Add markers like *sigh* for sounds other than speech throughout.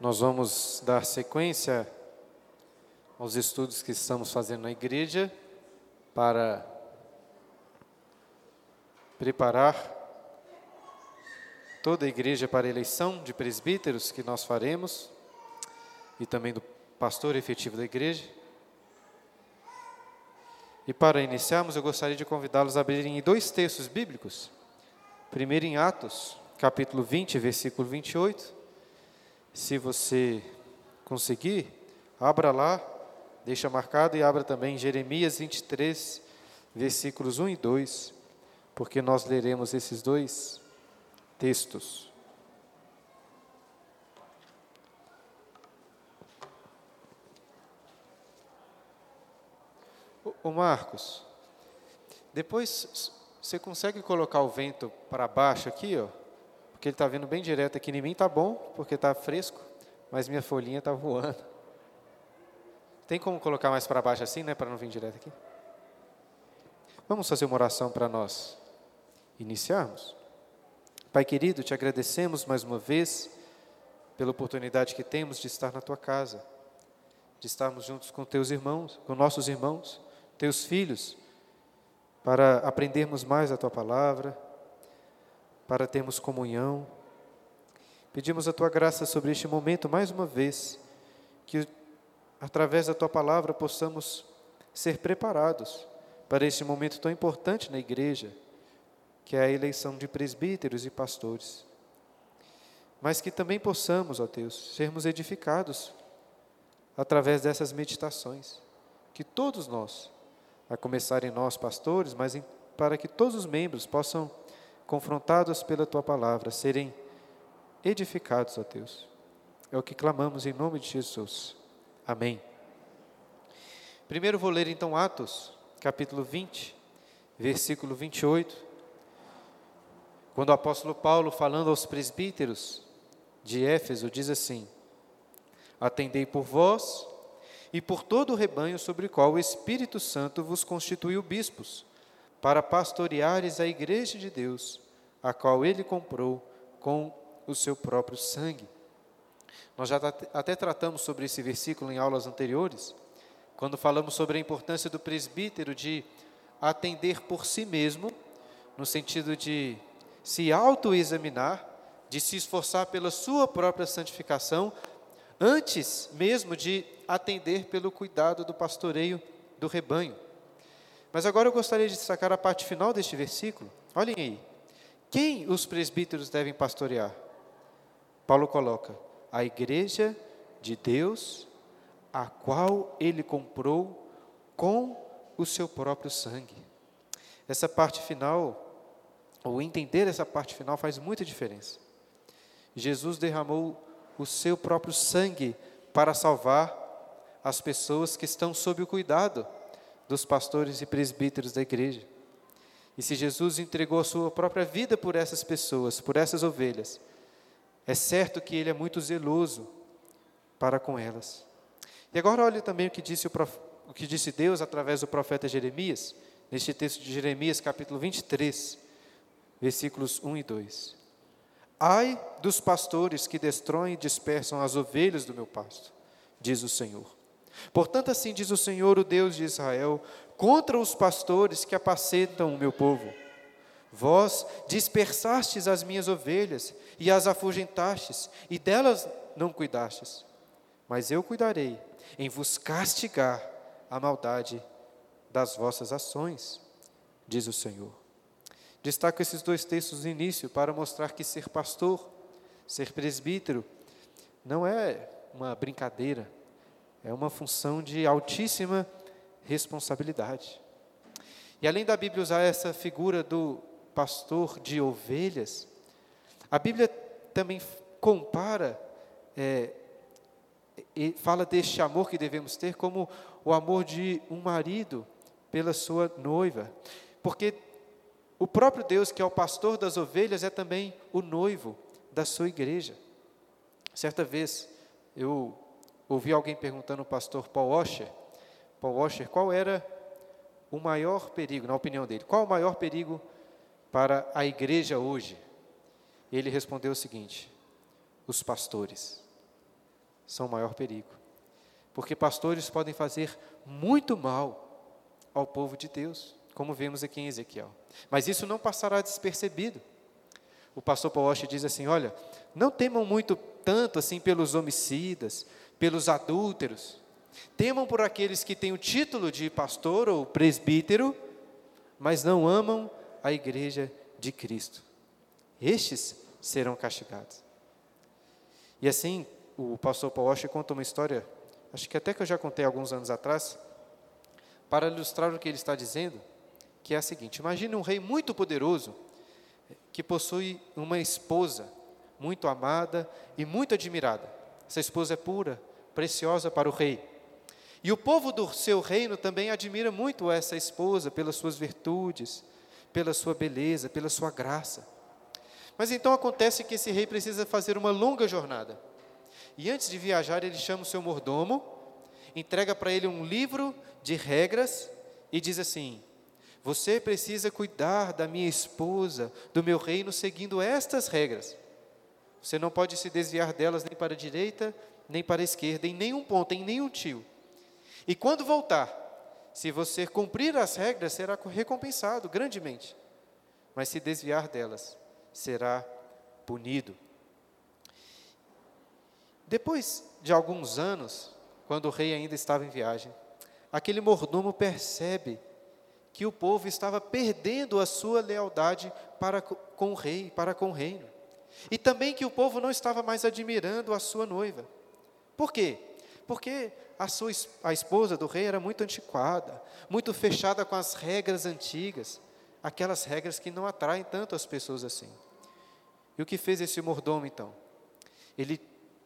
Nós vamos dar sequência aos estudos que estamos fazendo na igreja para preparar toda a igreja para a eleição de presbíteros que nós faremos e também do pastor efetivo da igreja. E para iniciarmos, eu gostaria de convidá-los a abrirem em dois textos bíblicos. Primeiro em Atos, capítulo 20, versículo 28. Se você conseguir, abra lá, deixa marcado e abra também Jeremias 23, versículos 1 e 2, porque nós leremos esses dois textos. Ô Marcos, depois você consegue colocar o vento para baixo aqui, ó? Porque ele está vindo bem direto aqui em mim, tá bom, porque está fresco, mas minha folhinha está voando. Tem como colocar mais para baixo assim, né, para não vir direto aqui? Vamos fazer uma oração para nós iniciarmos? Pai querido, te agradecemos mais uma vez pela oportunidade que temos de estar na tua casa, de estarmos juntos com teus irmãos, com nossos irmãos teus filhos, para aprendermos mais a tua palavra, para termos comunhão. Pedimos a tua graça sobre este momento mais uma vez, que através da tua palavra possamos ser preparados para este momento tão importante na igreja, que é a eleição de presbíteros e pastores. Mas que também possamos, ó Deus, sermos edificados através dessas meditações, que todos nós a começar em nós, pastores, mas em, para que todos os membros possam, confrontados pela tua palavra, serem edificados, ó Deus. É o que clamamos em nome de Jesus. Amém. Primeiro vou ler então Atos, capítulo 20, versículo 28. Quando o apóstolo Paulo, falando aos presbíteros de Éfeso, diz assim: Atendei por vós e por todo o rebanho sobre o qual o Espírito Santo vos constituiu bispos, para pastoreares a igreja de Deus, a qual ele comprou com o seu próprio sangue. Nós já até tratamos sobre esse versículo em aulas anteriores, quando falamos sobre a importância do presbítero de atender por si mesmo, no sentido de se autoexaminar, de se esforçar pela sua própria santificação, antes mesmo de atender pelo cuidado do pastoreio do rebanho. Mas agora eu gostaria de destacar a parte final deste versículo. Olhem aí. Quem os presbíteros devem pastorear? Paulo coloca: a igreja de Deus, a qual ele comprou com o seu próprio sangue. Essa parte final, ou entender essa parte final, faz muita diferença. Jesus derramou o seu próprio sangue para salvar as pessoas que estão sob o cuidado dos pastores e presbíteros da igreja. E se Jesus entregou a sua própria vida por essas pessoas, por essas ovelhas, é certo que ele é muito zeloso para com elas. E agora olhe também o que disse, o, prof... o que disse Deus através do profeta Jeremias, neste texto de Jeremias, capítulo 23, versículos 1 e 2. Ai dos pastores que destroem e dispersam as ovelhas do meu pasto, diz o Senhor. Portanto, assim diz o Senhor, o Deus de Israel, contra os pastores que apacentam o meu povo. Vós dispersastes as minhas ovelhas e as afugentastes, e delas não cuidastes. Mas eu cuidarei em vos castigar a maldade das vossas ações, diz o Senhor. Destaco esses dois textos no início para mostrar que ser pastor, ser presbítero, não é uma brincadeira, é uma função de altíssima responsabilidade. E além da Bíblia usar essa figura do pastor de ovelhas, a Bíblia também compara é, e fala deste amor que devemos ter como o amor de um marido pela sua noiva. Porque o próprio Deus, que é o pastor das ovelhas, é também o noivo da sua igreja. Certa vez, eu ouvi alguém perguntando ao pastor Paul Washer, Paul Washer, qual era o maior perigo, na opinião dele, qual o maior perigo para a igreja hoje? Ele respondeu o seguinte: os pastores. são o maior perigo. Porque pastores podem fazer muito mal ao povo de Deus, como vemos aqui em Ezequiel. Mas isso não passará despercebido. O pastor Paul Walsh diz assim: olha, não temam muito tanto assim pelos homicidas, pelos adúlteros. Temam por aqueles que têm o título de pastor ou presbítero, mas não amam a igreja de Cristo. Estes serão castigados. E assim, o pastor Paul Washer conta uma história, acho que até que eu já contei alguns anos atrás, para ilustrar o que ele está dizendo, que é a seguinte: imagine um rei muito poderoso que possui uma esposa muito amada e muito admirada. Essa esposa é pura, preciosa para o rei. E o povo do seu reino também admira muito essa esposa pelas suas virtudes, pela sua beleza, pela sua graça. Mas então acontece que esse rei precisa fazer uma longa jornada. E antes de viajar, ele chama o seu mordomo, entrega para ele um livro de regras e diz assim: Você precisa cuidar da minha esposa, do meu reino, seguindo estas regras. Você não pode se desviar delas nem para a direita, nem para a esquerda, em nenhum ponto, em nenhum tio. E quando voltar, se você cumprir as regras, será recompensado grandemente. Mas se desviar delas, será punido. Depois de alguns anos, quando o rei ainda estava em viagem, aquele mordomo percebe que o povo estava perdendo a sua lealdade para com o rei, para com o reino. E também que o povo não estava mais admirando a sua noiva. Por quê? Porque a, sua, a esposa do rei era muito antiquada, muito fechada com as regras antigas, aquelas regras que não atraem tanto as pessoas assim. E o que fez esse mordomo então? Ele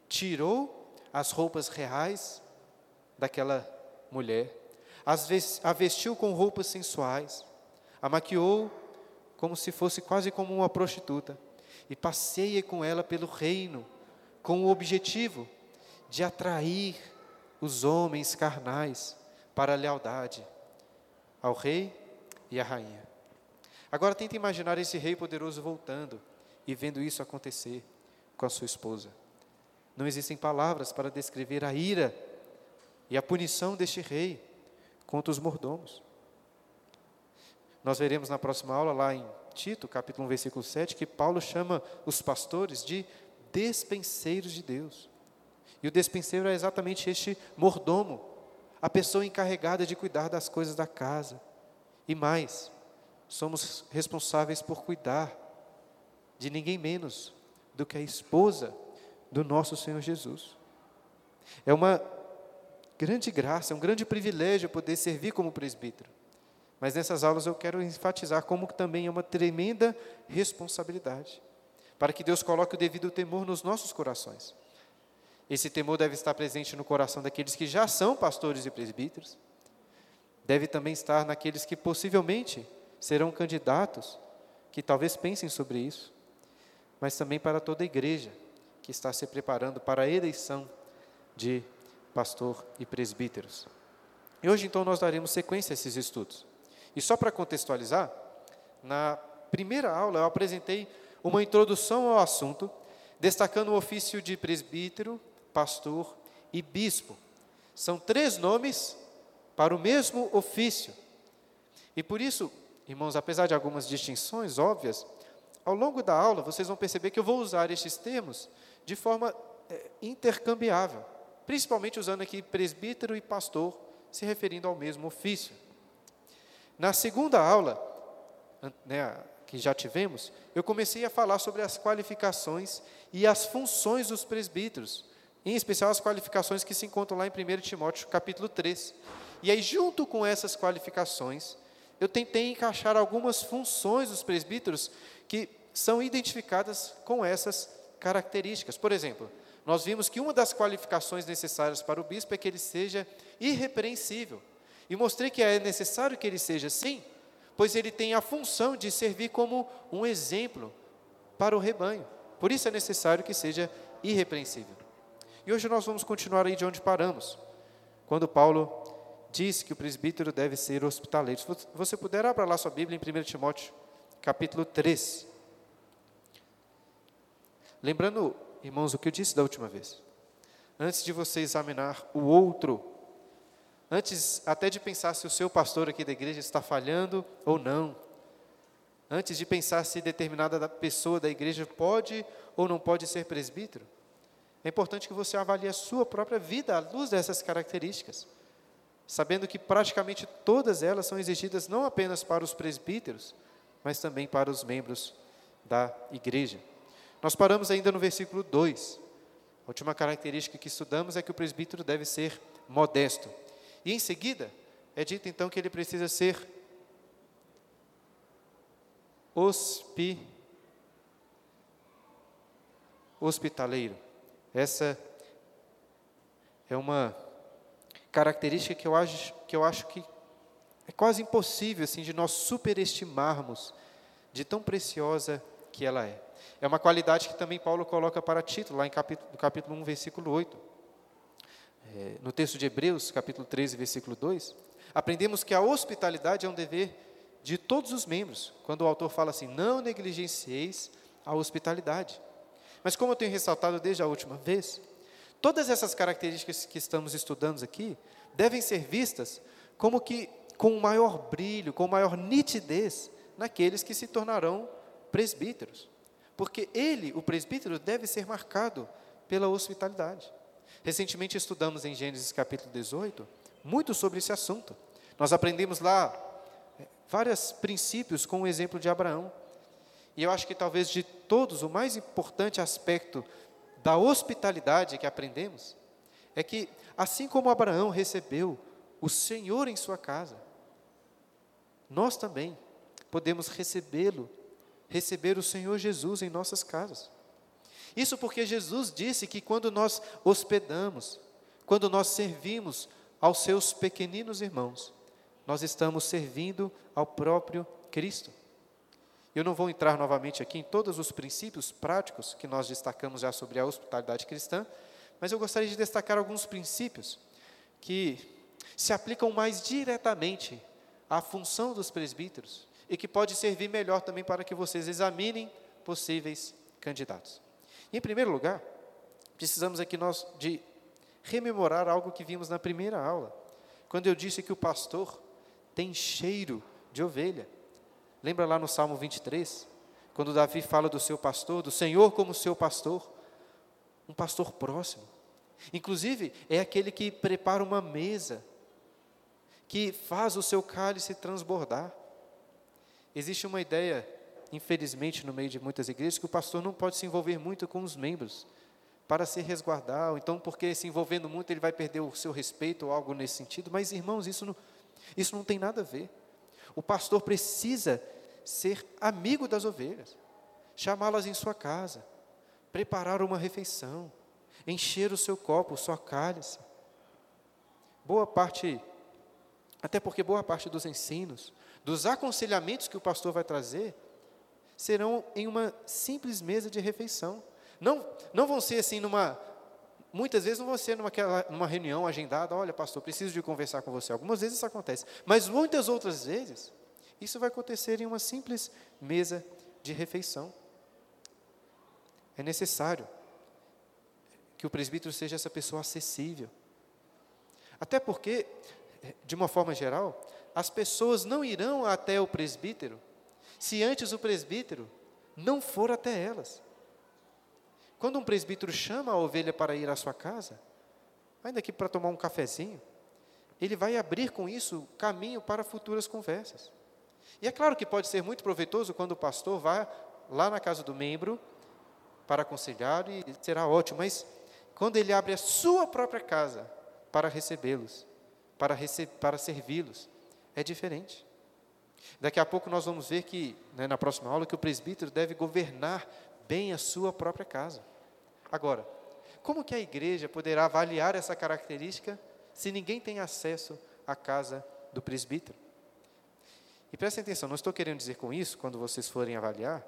tirou as roupas reais daquela mulher, a vestiu com roupas sensuais, a maquiou como se fosse quase como uma prostituta, e passeia com ela pelo reino, com o objetivo de atrair os homens carnais para a lealdade ao rei e à rainha. Agora tenta imaginar esse rei poderoso voltando e vendo isso acontecer com a sua esposa. Não existem palavras para descrever a ira e a punição deste rei contra os mordomos. Nós veremos na próxima aula, lá em Tito, capítulo 1, versículo 7, que Paulo chama os pastores de despenseiros de Deus. E o despenseiro é exatamente este mordomo, a pessoa encarregada de cuidar das coisas da casa. E mais, somos responsáveis por cuidar de ninguém menos do que a esposa do nosso Senhor Jesus. É uma grande graça, é um grande privilégio poder servir como presbítero. Mas nessas aulas eu quero enfatizar como também é uma tremenda responsabilidade, para que Deus coloque o devido temor nos nossos corações. Esse temor deve estar presente no coração daqueles que já são pastores e presbíteros, deve também estar naqueles que possivelmente serão candidatos, que talvez pensem sobre isso, mas também para toda a igreja que está se preparando para a eleição de pastor e presbíteros. E hoje então nós daremos sequência a esses estudos. E só para contextualizar, na primeira aula eu apresentei uma introdução ao assunto, destacando o ofício de presbítero, pastor e bispo. São três nomes para o mesmo ofício. E por isso, irmãos, apesar de algumas distinções óbvias, ao longo da aula vocês vão perceber que eu vou usar estes termos de forma é, intercambiável, principalmente usando aqui presbítero e pastor, se referindo ao mesmo ofício. Na segunda aula, né, que já tivemos, eu comecei a falar sobre as qualificações e as funções dos presbíteros, em especial as qualificações que se encontram lá em 1 Timóteo capítulo 3. E aí, junto com essas qualificações, eu tentei encaixar algumas funções dos presbíteros que são identificadas com essas características. Por exemplo, nós vimos que uma das qualificações necessárias para o bispo é que ele seja irrepreensível. E mostrei que é necessário que ele seja assim, pois ele tem a função de servir como um exemplo para o rebanho. Por isso é necessário que seja irrepreensível. E hoje nós vamos continuar aí de onde paramos, quando Paulo diz que o presbítero deve ser hospitaleiro. Se você puder, abra lá sua Bíblia em 1 Timóteo, capítulo 3. Lembrando, irmãos, o que eu disse da última vez. antes de você examinar o outro, antes até de pensar se o seu pastor aqui da igreja está falhando ou não, antes de pensar se determinada pessoa da igreja pode ou não pode ser presbítero, é importante que você avalie a sua própria vida à luz dessas características, sabendo que praticamente todas elas são exigidas não apenas para os presbíteros, mas também para os membros da igreja. Nós paramos ainda no versículo 2. A última característica que estudamos é que o presbítero deve ser modesto. E em seguida, é dito então que ele precisa ser hospi, hospitaleiro. Essa é uma característica que eu acho que, eu acho que é quase impossível assim, de nós superestimarmos de tão preciosa que ela é. É uma qualidade que também Paulo coloca para título, lá em capítulo, no capítulo 1, versículo 8. É, no texto de Hebreus, capítulo 13, versículo 2, aprendemos que a hospitalidade é um dever de todos os membros, quando o autor fala assim: não negligencieis a hospitalidade. Mas como eu tenho ressaltado desde a última vez, todas essas características que estamos estudando aqui devem ser vistas como que com maior brilho, com maior nitidez naqueles que se tornarão presbíteros. Porque ele, o presbítero, deve ser marcado pela hospitalidade. Recentemente estudamos em Gênesis capítulo 18 muito sobre esse assunto. Nós aprendemos lá é, vários princípios com o exemplo de Abraão. E eu acho que talvez de todos o mais importante aspecto da hospitalidade que aprendemos é que assim como Abraão recebeu o Senhor em sua casa, nós também podemos recebê-lo, receber o Senhor Jesus em nossas casas. Isso porque Jesus disse que quando nós hospedamos, quando nós servimos aos seus pequeninos irmãos, nós estamos servindo ao próprio Cristo. Eu não vou entrar novamente aqui em todos os princípios práticos que nós destacamos já sobre a hospitalidade cristã, mas eu gostaria de destacar alguns princípios que se aplicam mais diretamente à função dos presbíteros e que pode servir melhor também para que vocês examinem possíveis candidatos. Em primeiro lugar, precisamos aqui nós de rememorar algo que vimos na primeira aula, quando eu disse que o pastor tem cheiro de ovelha. Lembra lá no Salmo 23, quando Davi fala do seu pastor, do Senhor como seu pastor, um pastor próximo. Inclusive, é aquele que prepara uma mesa, que faz o seu cálice transbordar. Existe uma ideia, infelizmente, no meio de muitas igrejas, que o pastor não pode se envolver muito com os membros para se resguardar, ou então porque se envolvendo muito ele vai perder o seu respeito ou algo nesse sentido. Mas, irmãos, isso não, isso não tem nada a ver. O pastor precisa ser amigo das ovelhas, chamá-las em sua casa, preparar uma refeição, encher o seu copo, sua cálice. Boa parte, até porque boa parte dos ensinos, dos aconselhamentos que o pastor vai trazer, serão em uma simples mesa de refeição. Não, não vão ser assim numa. Muitas vezes não vão ser numa, numa reunião agendada, olha, pastor, preciso de conversar com você. Algumas vezes isso acontece. Mas muitas outras vezes, isso vai acontecer em uma simples mesa de refeição. É necessário que o presbítero seja essa pessoa acessível. Até porque, de uma forma geral, as pessoas não irão até o presbítero se antes o presbítero não for até elas. Quando um presbítero chama a ovelha para ir à sua casa, ainda que para tomar um cafezinho, ele vai abrir com isso caminho para futuras conversas. E é claro que pode ser muito proveitoso quando o pastor vá lá na casa do membro para aconselhar e será ótimo, mas quando ele abre a sua própria casa para recebê-los, para, para servi-los, é diferente. Daqui a pouco nós vamos ver que, né, na próxima aula, que o presbítero deve governar bem a sua própria casa. Agora, como que a igreja poderá avaliar essa característica se ninguém tem acesso à casa do presbítero? E prestem atenção, não estou querendo dizer com isso, quando vocês forem avaliar,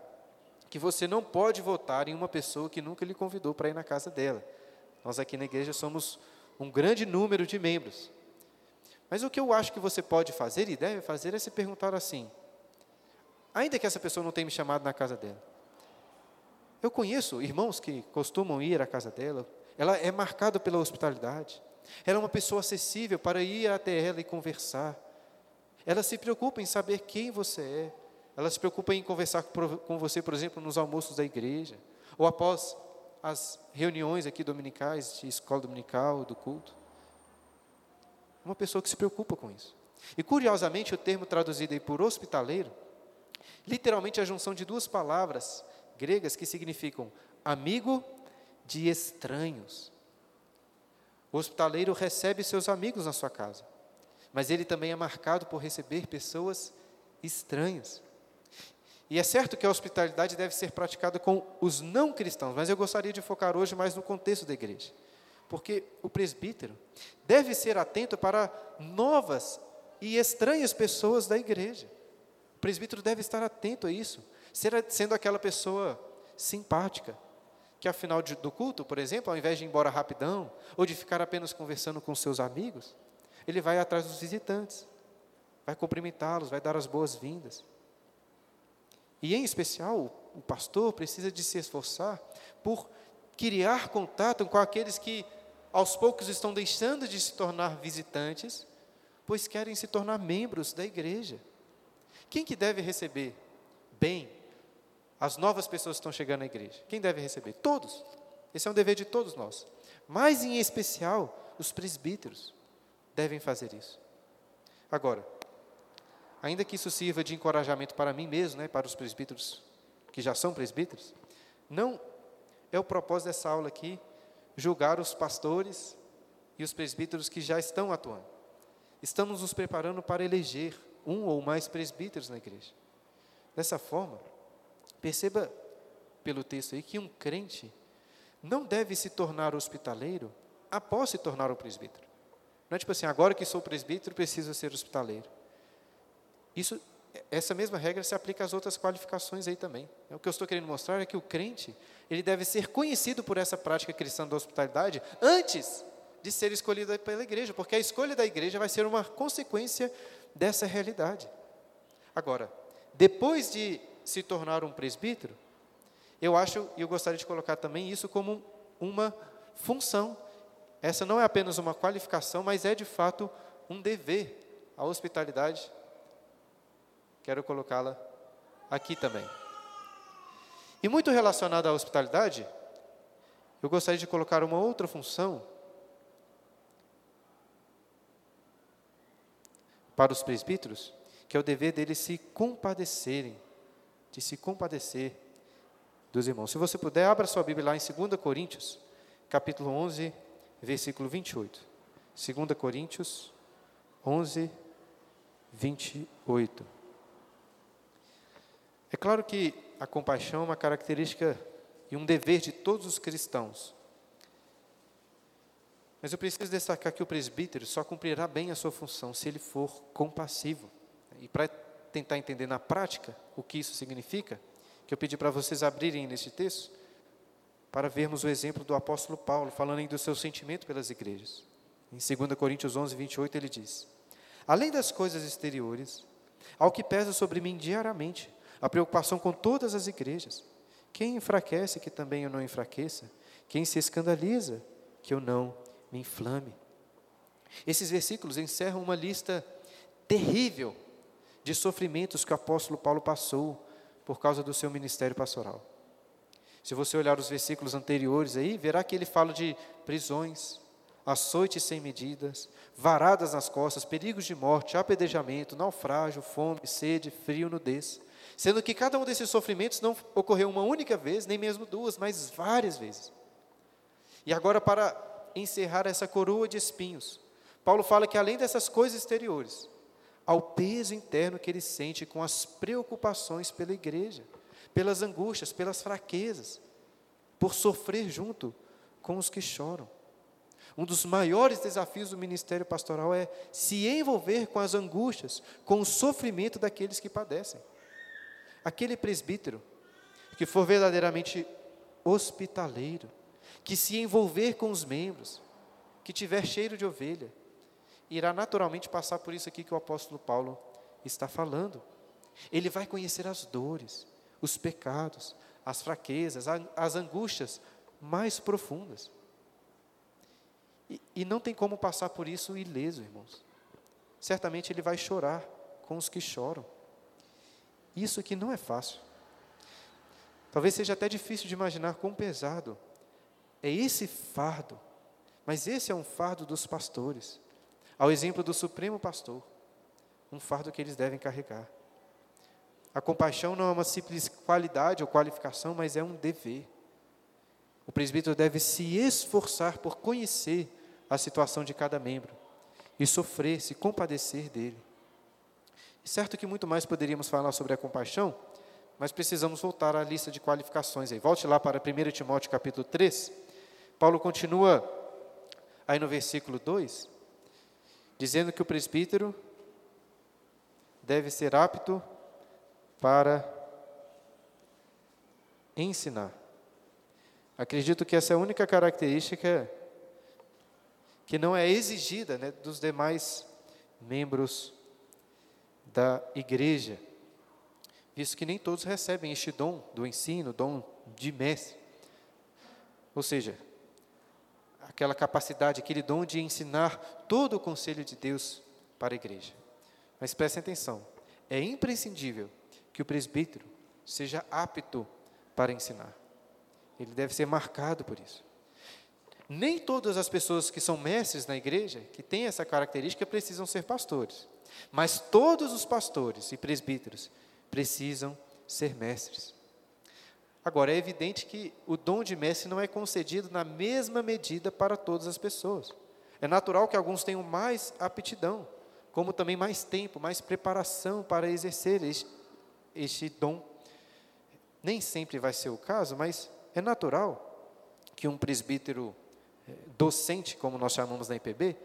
que você não pode votar em uma pessoa que nunca lhe convidou para ir na casa dela. Nós aqui na igreja somos um grande número de membros. Mas o que eu acho que você pode fazer e deve fazer é se perguntar assim: ainda que essa pessoa não tenha me chamado na casa dela, eu conheço irmãos que costumam ir à casa dela, ela é marcada pela hospitalidade. Ela é uma pessoa acessível para ir até ela e conversar. Ela se preocupa em saber quem você é. Ela se preocupa em conversar com você, por exemplo, nos almoços da igreja, ou após as reuniões aqui dominicais, de escola dominical, do culto. Uma pessoa que se preocupa com isso. E curiosamente, o termo traduzido aí por hospitaleiro, literalmente é a junção de duas palavras gregas que significam amigo de estranhos. O hospitaleiro recebe seus amigos na sua casa, mas ele também é marcado por receber pessoas estranhas. E é certo que a hospitalidade deve ser praticada com os não cristãos, mas eu gostaria de focar hoje mais no contexto da igreja. Porque o presbítero deve ser atento para novas e estranhas pessoas da igreja. O presbítero deve estar atento a isso, sendo aquela pessoa simpática, que ao final de, do culto, por exemplo, ao invés de ir embora rapidão, ou de ficar apenas conversando com seus amigos, ele vai atrás dos visitantes, vai cumprimentá-los, vai dar as boas-vindas. E em especial, o pastor precisa de se esforçar por criar contato com aqueles que aos poucos estão deixando de se tornar visitantes, pois querem se tornar membros da igreja. Quem que deve receber bem as novas pessoas que estão chegando à igreja? Quem deve receber? Todos. Esse é um dever de todos nós. Mas em especial, os presbíteros devem fazer isso. Agora, ainda que isso sirva de encorajamento para mim mesmo, né, para os presbíteros que já são presbíteros, não é o propósito dessa aula aqui julgar os pastores e os presbíteros que já estão atuando. Estamos nos preparando para eleger um ou mais presbíteros na igreja. Dessa forma, perceba pelo texto aí que um crente não deve se tornar hospitaleiro após se tornar um presbítero. Não é tipo assim, agora que sou presbítero, preciso ser hospitaleiro. Isso, essa mesma regra se aplica às outras qualificações aí também. O que eu estou querendo mostrar é que o crente, ele deve ser conhecido por essa prática cristã da hospitalidade antes de ser escolhido pela igreja, porque a escolha da igreja vai ser uma consequência dessa realidade. Agora, depois de se tornar um presbítero, eu acho, e eu gostaria de colocar também isso como uma função. Essa não é apenas uma qualificação, mas é de fato um dever. A hospitalidade Quero colocá-la aqui também. E muito relacionada à hospitalidade, eu gostaria de colocar uma outra função para os presbíteros, que é o dever deles se compadecerem, de se compadecer dos irmãos. Se você puder, abra sua Bíblia lá em 2 Coríntios, capítulo 11, versículo 28. 2 Coríntios 11, 28. É claro que a compaixão é uma característica e um dever de todos os cristãos. Mas eu preciso destacar que o presbítero só cumprirá bem a sua função se ele for compassivo. E para tentar entender na prática o que isso significa, que eu pedi para vocês abrirem neste texto, para vermos o exemplo do apóstolo Paulo, falando aí do seu sentimento pelas igrejas. Em 2 Coríntios 11, 28, ele diz: Além das coisas exteriores, ao que pesa sobre mim diariamente, a preocupação com todas as igrejas. Quem enfraquece, que também eu não enfraqueça. Quem se escandaliza, que eu não me inflame. Esses versículos encerram uma lista terrível de sofrimentos que o apóstolo Paulo passou por causa do seu ministério pastoral. Se você olhar os versículos anteriores aí, verá que ele fala de prisões, açoites sem medidas, varadas nas costas, perigos de morte, apedrejamento, naufrágio, fome, sede, frio, nudez. Sendo que cada um desses sofrimentos não ocorreu uma única vez, nem mesmo duas, mas várias vezes. E agora, para encerrar essa coroa de espinhos, Paulo fala que além dessas coisas exteriores, ao peso interno que ele sente com as preocupações pela igreja, pelas angústias, pelas fraquezas, por sofrer junto com os que choram. Um dos maiores desafios do ministério pastoral é se envolver com as angústias, com o sofrimento daqueles que padecem aquele presbítero que for verdadeiramente hospitaleiro, que se envolver com os membros, que tiver cheiro de ovelha, irá naturalmente passar por isso aqui que o apóstolo Paulo está falando. Ele vai conhecer as dores, os pecados, as fraquezas, as angústias mais profundas. E, e não tem como passar por isso ileso, irmãos. Certamente ele vai chorar com os que choram. Isso aqui não é fácil. Talvez seja até difícil de imaginar quão pesado é esse fardo, mas esse é um fardo dos pastores, ao exemplo do Supremo Pastor, um fardo que eles devem carregar. A compaixão não é uma simples qualidade ou qualificação, mas é um dever. O presbítero deve se esforçar por conhecer a situação de cada membro e sofrer, se compadecer dele. Certo que muito mais poderíamos falar sobre a compaixão, mas precisamos voltar à lista de qualificações aí. Volte lá para 1 Timóteo capítulo 3. Paulo continua aí no versículo 2, dizendo que o presbítero deve ser apto para ensinar. Acredito que essa é a única característica que não é exigida né, dos demais membros da igreja, visto que nem todos recebem este dom do ensino, dom de mestre. Ou seja, aquela capacidade, aquele dom de ensinar todo o conselho de Deus para a igreja. Mas prestem atenção, é imprescindível que o presbítero seja apto para ensinar. Ele deve ser marcado por isso. Nem todas as pessoas que são mestres na igreja, que têm essa característica, precisam ser pastores. Mas todos os pastores e presbíteros precisam ser mestres. Agora, é evidente que o dom de mestre não é concedido na mesma medida para todas as pessoas. É natural que alguns tenham mais aptidão, como também mais tempo, mais preparação para exercer este, dom. Nem sempre vai ser o caso, mas é natural que um presbítero eh, docente, como nós chamamos na IPB,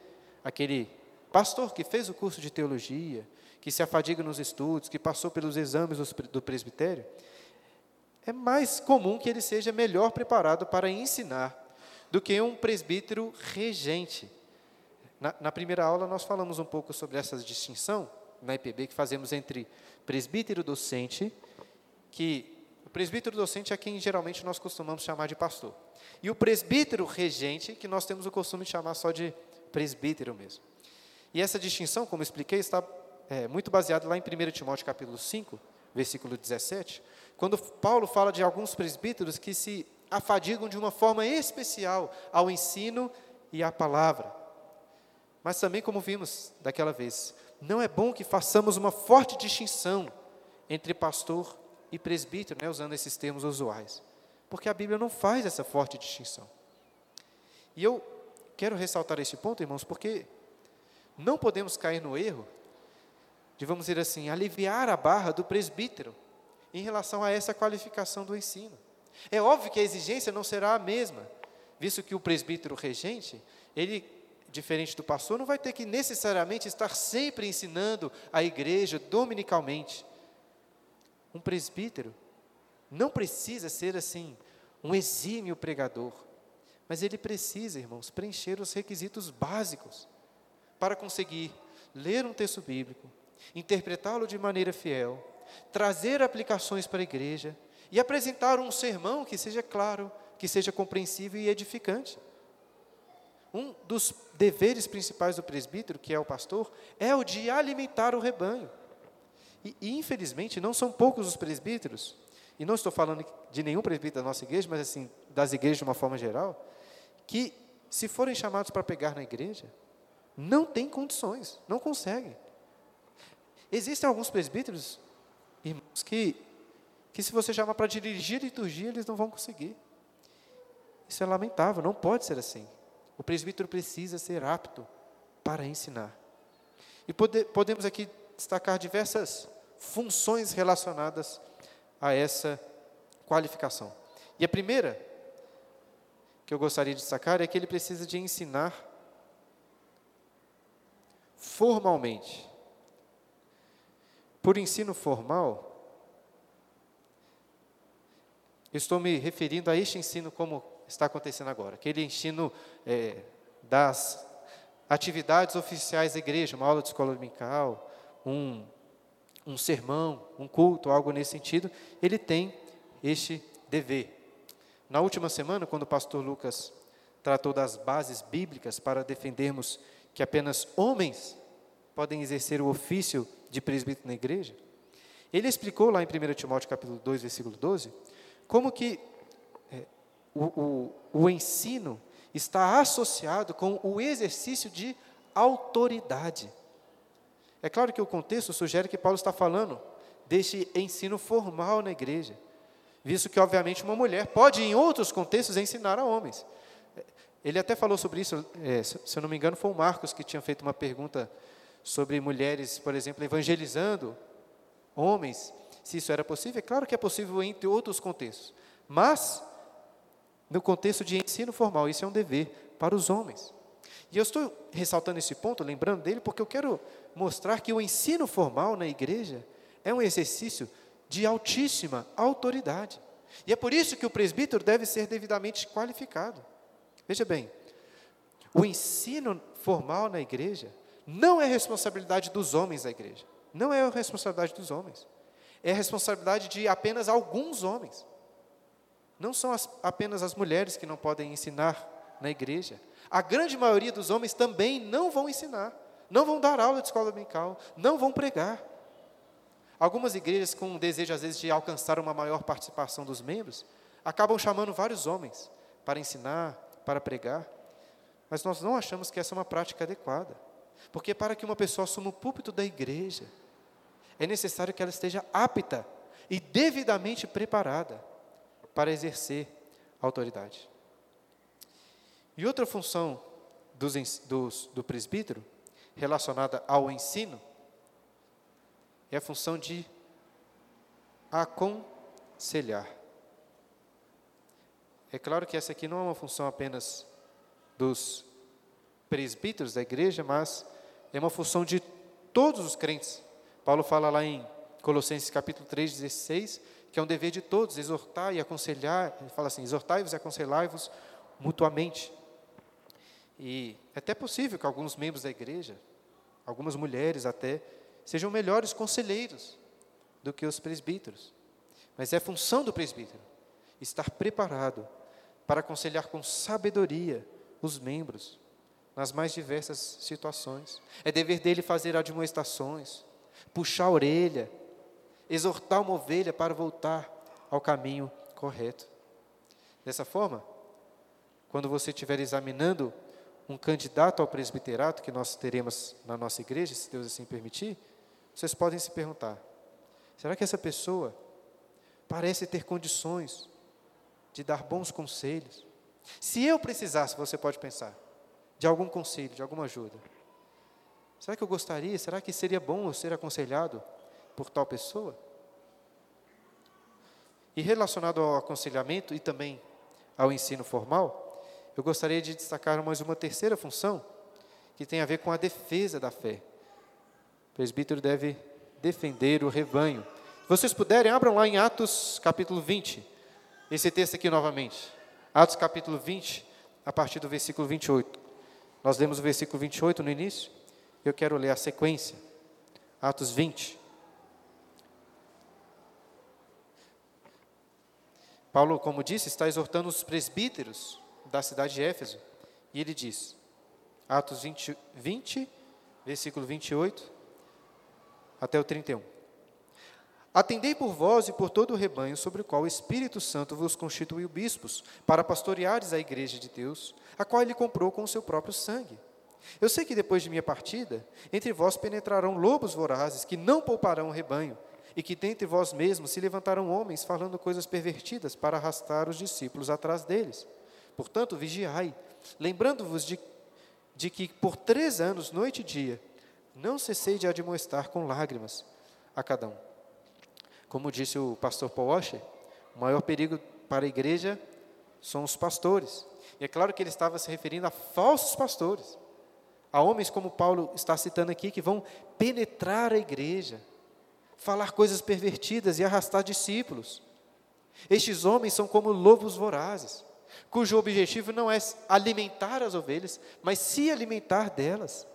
aquele pastor que fez o curso de teologia, que se afadiga nos estudos, que passou pelos exames do presbitério, é mais comum que ele seja melhor preparado para ensinar do que um presbítero regente. Na, na, primeira aula, nós falamos um pouco sobre essa distinção, na IPB, que fazemos entre presbítero docente, que o presbítero docente é quem geralmente nós costumamos chamar de pastor, e o presbítero regente, que nós temos o costume de chamar só de presbítero mesmo. E essa distinção, como expliquei, está é, muito baseada lá em 1 Timóteo capítulo 5, versículo 17, quando Paulo fala de alguns presbíteros que se afadigam de uma forma especial ao ensino e à palavra. Mas também, como vimos daquela vez, não é bom que façamos uma forte distinção entre pastor e presbítero, né, usando esses termos usuais, porque a Bíblia não faz essa forte distinção. E eu quero ressaltar esse ponto, irmãos, porque não podemos cair no erro de, vamos dizer assim, aliviar a barra do presbítero em relação a essa qualificação do ensino. É óbvio que a exigência não será a mesma, visto que o presbítero regente, ele, diferente do pastor, não vai ter que necessariamente estar sempre ensinando a igreja dominicalmente. Um presbítero não precisa ser assim, um exímio pregador, mas ele precisa, irmãos, preencher os requisitos básicos para conseguir ler um texto bíblico, interpretá-lo de maneira fiel, trazer aplicações para a igreja e apresentar um sermão que seja claro, que seja compreensível e edificante. Um dos deveres principais do presbítero, que é o pastor, é o de alimentar o rebanho. E, infelizmente, não são poucos os presbíteros, e não estou falando de nenhum presbítero da nossa igreja, mas assim, das igrejas de uma forma geral, que, se forem chamados para pegar na igreja, não têm condições, não conseguem. Existem alguns presbíteros irmãos, que, que se você chamar para dirigir a liturgia, eles não vão conseguir. Isso é lamentável, não pode ser assim. O presbítero precisa ser apto para ensinar. E pode, podemos aqui destacar diversas funções relacionadas a essa qualificação. E a primeira que eu gostaria de destacar é que ele precisa de ensinar formalmente. Por ensino formal, estou me referindo a este ensino como está acontecendo agora, aquele ensino é, das atividades oficiais da igreja, uma aula de escola dominical, um, um sermão, um culto, algo nesse sentido, ele tem este dever. Na última semana, quando o pastor Lucas tratou das bases bíblicas para defendermos que apenas homens podem exercer o ofício de presbítero na igreja. Ele explicou lá em 1 Timóteo capítulo 2, versículo 12, como que o, o, o ensino está associado com o exercício de autoridade. É claro que o contexto sugere que Paulo está falando deste ensino formal na igreja, visto que, obviamente, uma mulher pode, em outros contextos, ensinar a homens. Ele até falou sobre isso, é, se eu não me engano, foi o Marcos que tinha feito uma pergunta sobre mulheres, por exemplo, evangelizando homens, se isso era possível. É claro que é possível entre outros contextos, mas no contexto de ensino formal, isso é um dever para os homens. E eu estou ressaltando esse ponto, lembrando dele, porque eu quero mostrar que o ensino formal na igreja é um exercício de altíssima autoridade. E é por isso que o presbítero deve ser devidamente qualificado. Veja bem, o ensino formal na igreja não é responsabilidade dos homens da igreja. Não é a responsabilidade dos homens. É a responsabilidade de apenas alguns homens. Não são as, apenas as mulheres que não podem ensinar na igreja. A grande maioria dos homens também não vão ensinar, não vão dar aula de escola dominical, não vão pregar. Algumas igrejas, com o desejo, às vezes, de alcançar uma maior participação dos membros, acabam chamando vários homens para ensinar, para pregar. Mas nós não achamos que essa é uma prática adequada. Porque para que uma pessoa assuma o púlpito da igreja, é necessário que ela esteja apta e devidamente preparada para exercer autoridade. E outra função dos, dos, do presbítero, relacionada ao ensino, é a função de aconselhar. É claro que essa aqui não é uma função apenas dos presbíteros da igreja, mas é uma função de todos os crentes. Paulo fala lá em Colossenses capítulo 3, 16, que é um dever de todos, exortar e aconselhar, ele fala assim, exortai-vos e aconselhai-vos mutuamente. E é até possível que alguns membros da igreja, algumas mulheres até, sejam melhores conselheiros do que os presbíteros. Mas é função do presbítero estar preparado para aconselhar com sabedoria os membros nas mais diversas situações. É dever dele fazer admoestações, puxar a orelha, exortar uma ovelha para voltar ao caminho correto. Dessa forma, quando você estiver examinando um candidato ao presbiterato que nós teremos na nossa igreja, se Deus assim permitir, vocês podem se perguntar: será que essa pessoa parece ter condições de dar bons conselhos? Se eu precisasse, você pode pensar, de algum conselho, de alguma ajuda. Será que eu gostaria? Será que seria bom eu ser aconselhado por tal pessoa? E relacionado ao aconselhamento e também ao ensino formal, eu gostaria de destacar mais uma terceira função, que tem a ver com a defesa da fé. O presbítero deve defender o rebanho. Se vocês puderem, abram lá em Atos capítulo 20, esse texto aqui novamente. Atos capítulo 20, a partir do versículo 28. Nós lemos o versículo 28 no início. Eu quero ler a sequência. Atos 20. Paulo, como disse, está exortando os presbíteros da cidade de Éfeso. E ele diz, Atos 20, 20 versículo 28 até o 31. Atendei por vós e por todo o rebanho sobre o qual o Espírito Santo vos constituiu bispos, para pastoreares a igreja de Deus, a qual ele comprou com o seu próprio sangue. Eu sei que depois de minha partida, entre vós penetrarão lobos vorazes que não pouparão o rebanho, e que dentre vós mesmos se levantarão homens falando coisas pervertidas para arrastar os discípulos atrás deles. Portanto, vigiai, lembrando-vos de, de que por três anos, noite e dia, não cessei de admoestar com lágrimas a cada um como disse o pastor Paul Washer, o maior perigo para a igreja são os pastores. E é claro que ele estava se referindo a falsos pastores, a homens como Paulo está citando aqui, que vão penetrar a igreja, falar coisas pervertidas e arrastar discípulos. Estes homens são como lobos vorazes, cujo objetivo não é alimentar as ovelhas, mas se alimentar delas.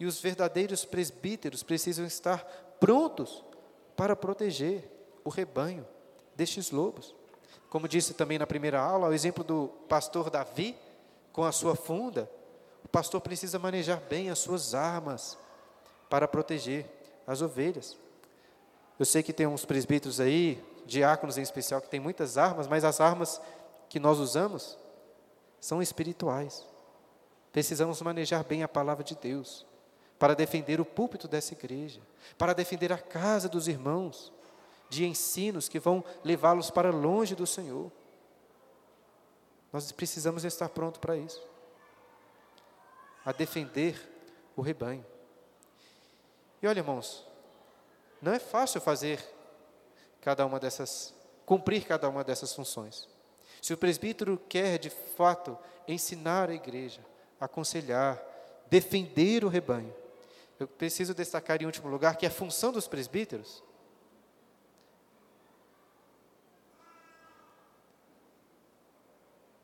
E os verdadeiros presbíteros precisam estar prontos para proteger o rebanho destes lobos. Como disse também na primeira aula, o exemplo do pastor Davi, com a sua funda, o pastor precisa manejar bem as suas armas para proteger as ovelhas. Eu sei que tem uns presbíteros aí, diáconos em especial, que tem muitas armas, mas as armas que nós usamos são espirituais. Precisamos manejar bem a palavra de Deus para defender o púlpito dessa igreja, para defender a casa dos irmãos de ensinos que vão levá-los para longe do Senhor. Nós precisamos estar pronto para isso. A defender o rebanho. E olha, irmãos, não é fácil fazer cada uma dessas, cumprir cada uma dessas funções. Se o presbítero quer de fato ensinar a igreja, aconselhar, defender o rebanho, eu preciso destacar em último lugar que a função dos presbíteros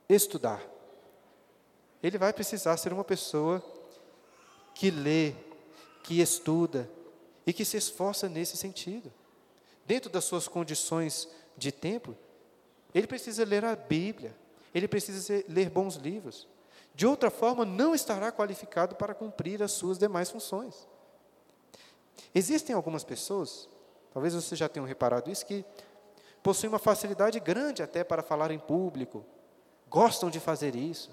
estudar. Ele vai precisar ser uma pessoa que lê, que estuda e que se esforça nesse sentido. Dentro das suas condições de tempo, ele precisa ler a Bíblia, ele precisa ler bons livros. De outra forma, não estará qualificado para cumprir as suas demais funções. Existem algumas pessoas, talvez você já tenha reparado isso, que possuem uma facilidade grande até para falar em público, gostam de fazer isso,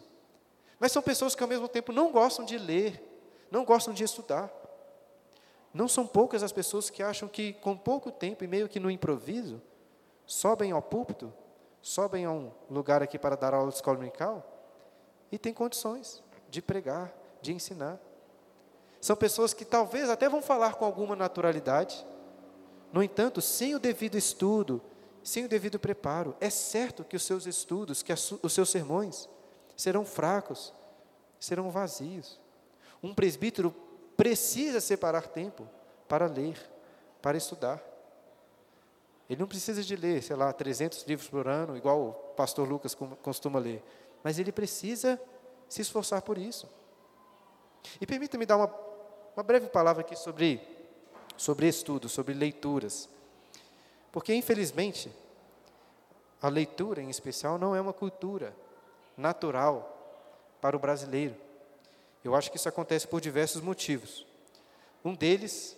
mas são pessoas que ao mesmo tempo não gostam de ler, não gostam de estudar. Não são poucas as pessoas que acham que com pouco tempo e meio que no improviso, sobem ao púlpito, sobem a um lugar aqui para dar aula de escola dominical e têm condições de pregar, de ensinar. São pessoas que talvez até vão falar com alguma naturalidade, no entanto, sem o devido estudo, sem o devido preparo, é certo que os seus estudos, que os seus sermões serão fracos, serão vazios. Um presbítero precisa separar tempo para ler, para estudar. Ele não precisa de ler, sei lá, 300 livros por ano, igual o pastor Lucas costuma ler, mas ele precisa se esforçar por isso. E permita-me dar uma, uma breve palavra aqui sobre, sobre estudo, sobre leituras. Porque, infelizmente, a leitura, em especial, não é uma cultura natural para o brasileiro. Eu acho que isso acontece por diversos motivos. Um deles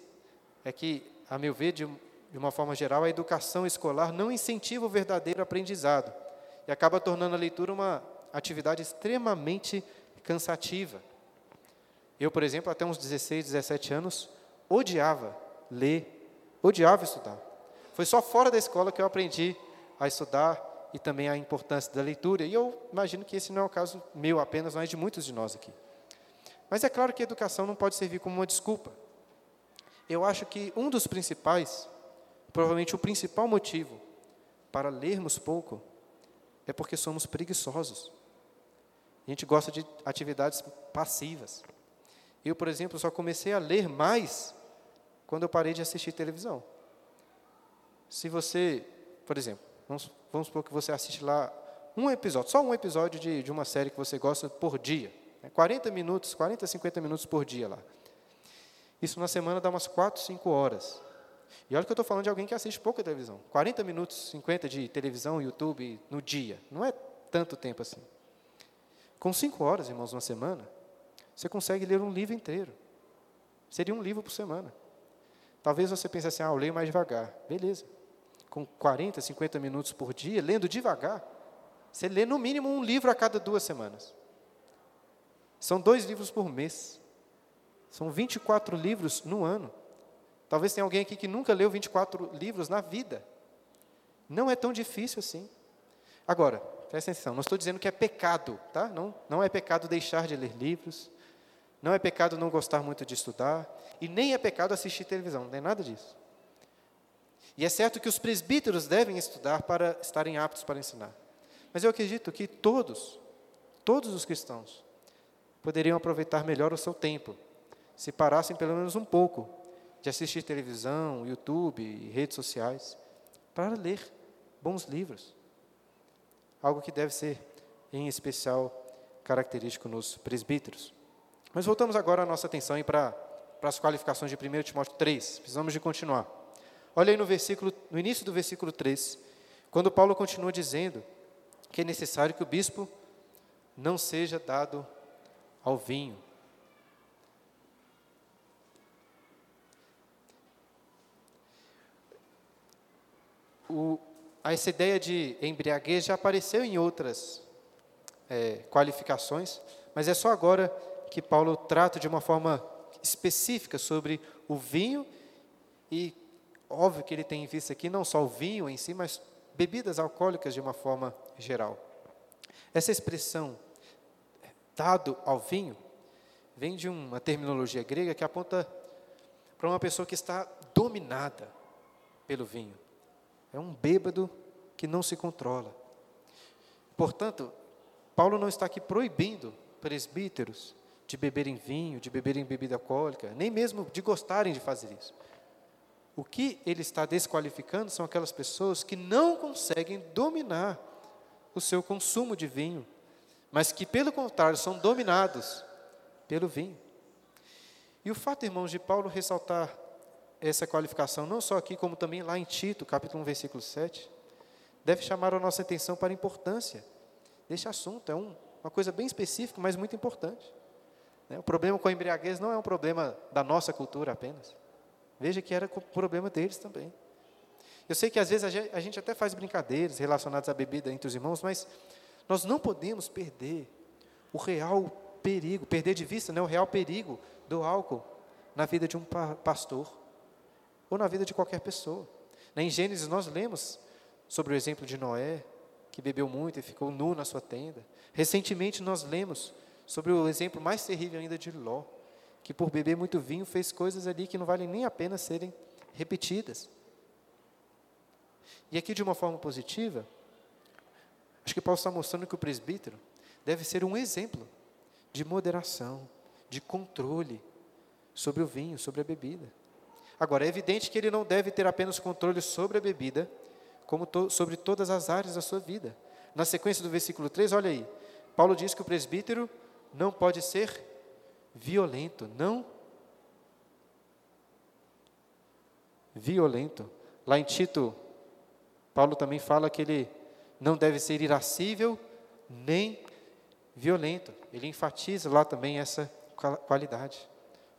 é que, a meu ver, de, de uma forma geral, a educação escolar não incentiva o verdadeiro aprendizado e acaba tornando a leitura uma atividade extremamente cansativa. Eu, por exemplo, até uns 16, 17 anos, odiava ler, odiava estudar. Foi só fora da escola que eu aprendi a estudar e também a importância da leitura. E eu imagino que esse não é o caso meu apenas, mas de muitos de nós aqui. Mas é claro que a educação não pode servir como uma desculpa. Eu acho que um dos principais, provavelmente o principal motivo para lermos pouco, é porque somos preguiçosos. A gente gosta de atividades passivas. Eu, por exemplo, só comecei a ler mais quando eu parei de assistir televisão. Se você, por exemplo, vamos, vamos supor que você assiste lá um episódio, só um episódio de, de uma série que você gosta por dia. Né? 40 minutos, 40, 50 minutos por dia lá. Isso na semana dá umas 4, 5 horas. E olha que eu estou falando de alguém que assiste pouca televisão. 40 minutos, 50 de televisão, YouTube no dia. Não é tanto tempo assim. Com 5 horas, irmãos, uma semana, você consegue ler um livro inteiro. Seria um livro por semana. Talvez você pense assim, ah, eu leio mais devagar. Beleza com 40, 50 minutos por dia, lendo devagar, você lê no mínimo um livro a cada duas semanas. São dois livros por mês. São 24 livros no ano. Talvez tenha alguém aqui que nunca leu 24 livros na vida. Não é tão difícil assim. Agora, presta atenção, não estou dizendo que é pecado, tá? Não, não é pecado deixar de ler livros, não é pecado não gostar muito de estudar, e nem é pecado assistir televisão, não tem nada disso. E é certo que os presbíteros devem estudar para estarem aptos para ensinar. Mas eu acredito que todos, todos os cristãos, poderiam aproveitar melhor o seu tempo, se parassem pelo menos um pouco de assistir televisão, YouTube e redes sociais, para ler bons livros. Algo que deve ser, em especial, característico nos presbíteros. Mas voltamos agora a nossa atenção para, para as qualificações de 1 Timóteo 3. Precisamos de continuar. Olha aí no versículo, no início do versículo 3, quando Paulo continua dizendo que é necessário que o bispo não seja dado ao vinho. O, essa ideia de embriaguez já apareceu em outras é, qualificações, mas é só agora que Paulo trata de uma forma específica sobre o vinho e óbvio que ele tem em vista aqui não só o vinho em si, mas bebidas alcoólicas de uma forma geral. Essa expressão dado ao vinho vem de uma terminologia grega que aponta para uma pessoa que está dominada pelo vinho. É um bêbado que não se controla. Portanto, Paulo não está aqui proibindo presbíteros de beberem vinho, de beberem bebida alcoólica, nem mesmo de gostarem de fazer isso. O que ele está desqualificando são aquelas pessoas que não conseguem dominar o seu consumo de vinho, mas que, pelo contrário, são dominados pelo vinho. E o fato, irmãos, de Paulo ressaltar essa qualificação, não só aqui, como também lá em Tito, capítulo 1, versículo 7, deve chamar a nossa atenção para a importância deste assunto. É um, uma coisa bem específica, mas muito importante. Né? O problema com a embriaguez não é um problema da nossa cultura apenas. Veja que era o problema deles também. Eu sei que às vezes a gente até faz brincadeiras relacionadas à bebida entre os irmãos, mas nós não podemos perder o real perigo, perder de vista né, o real perigo do álcool na vida de um pastor ou na vida de qualquer pessoa. Em Gênesis nós lemos sobre o exemplo de Noé, que bebeu muito e ficou nu na sua tenda. Recentemente nós lemos sobre o exemplo mais terrível ainda de Ló, que por beber muito vinho fez coisas ali que não valem nem a pena serem repetidas. E aqui de uma forma positiva, acho que Paulo está mostrando que o presbítero deve ser um exemplo de moderação, de controle sobre o vinho, sobre a bebida. Agora, é evidente que ele não deve ter apenas controle sobre a bebida, como to sobre todas as áreas da sua vida. Na sequência do versículo 3, olha aí, Paulo diz que o presbítero não pode ser violento, não violento. Lá em Tito, Paulo também fala que ele não deve ser irascível nem violento. Ele enfatiza lá também essa qualidade.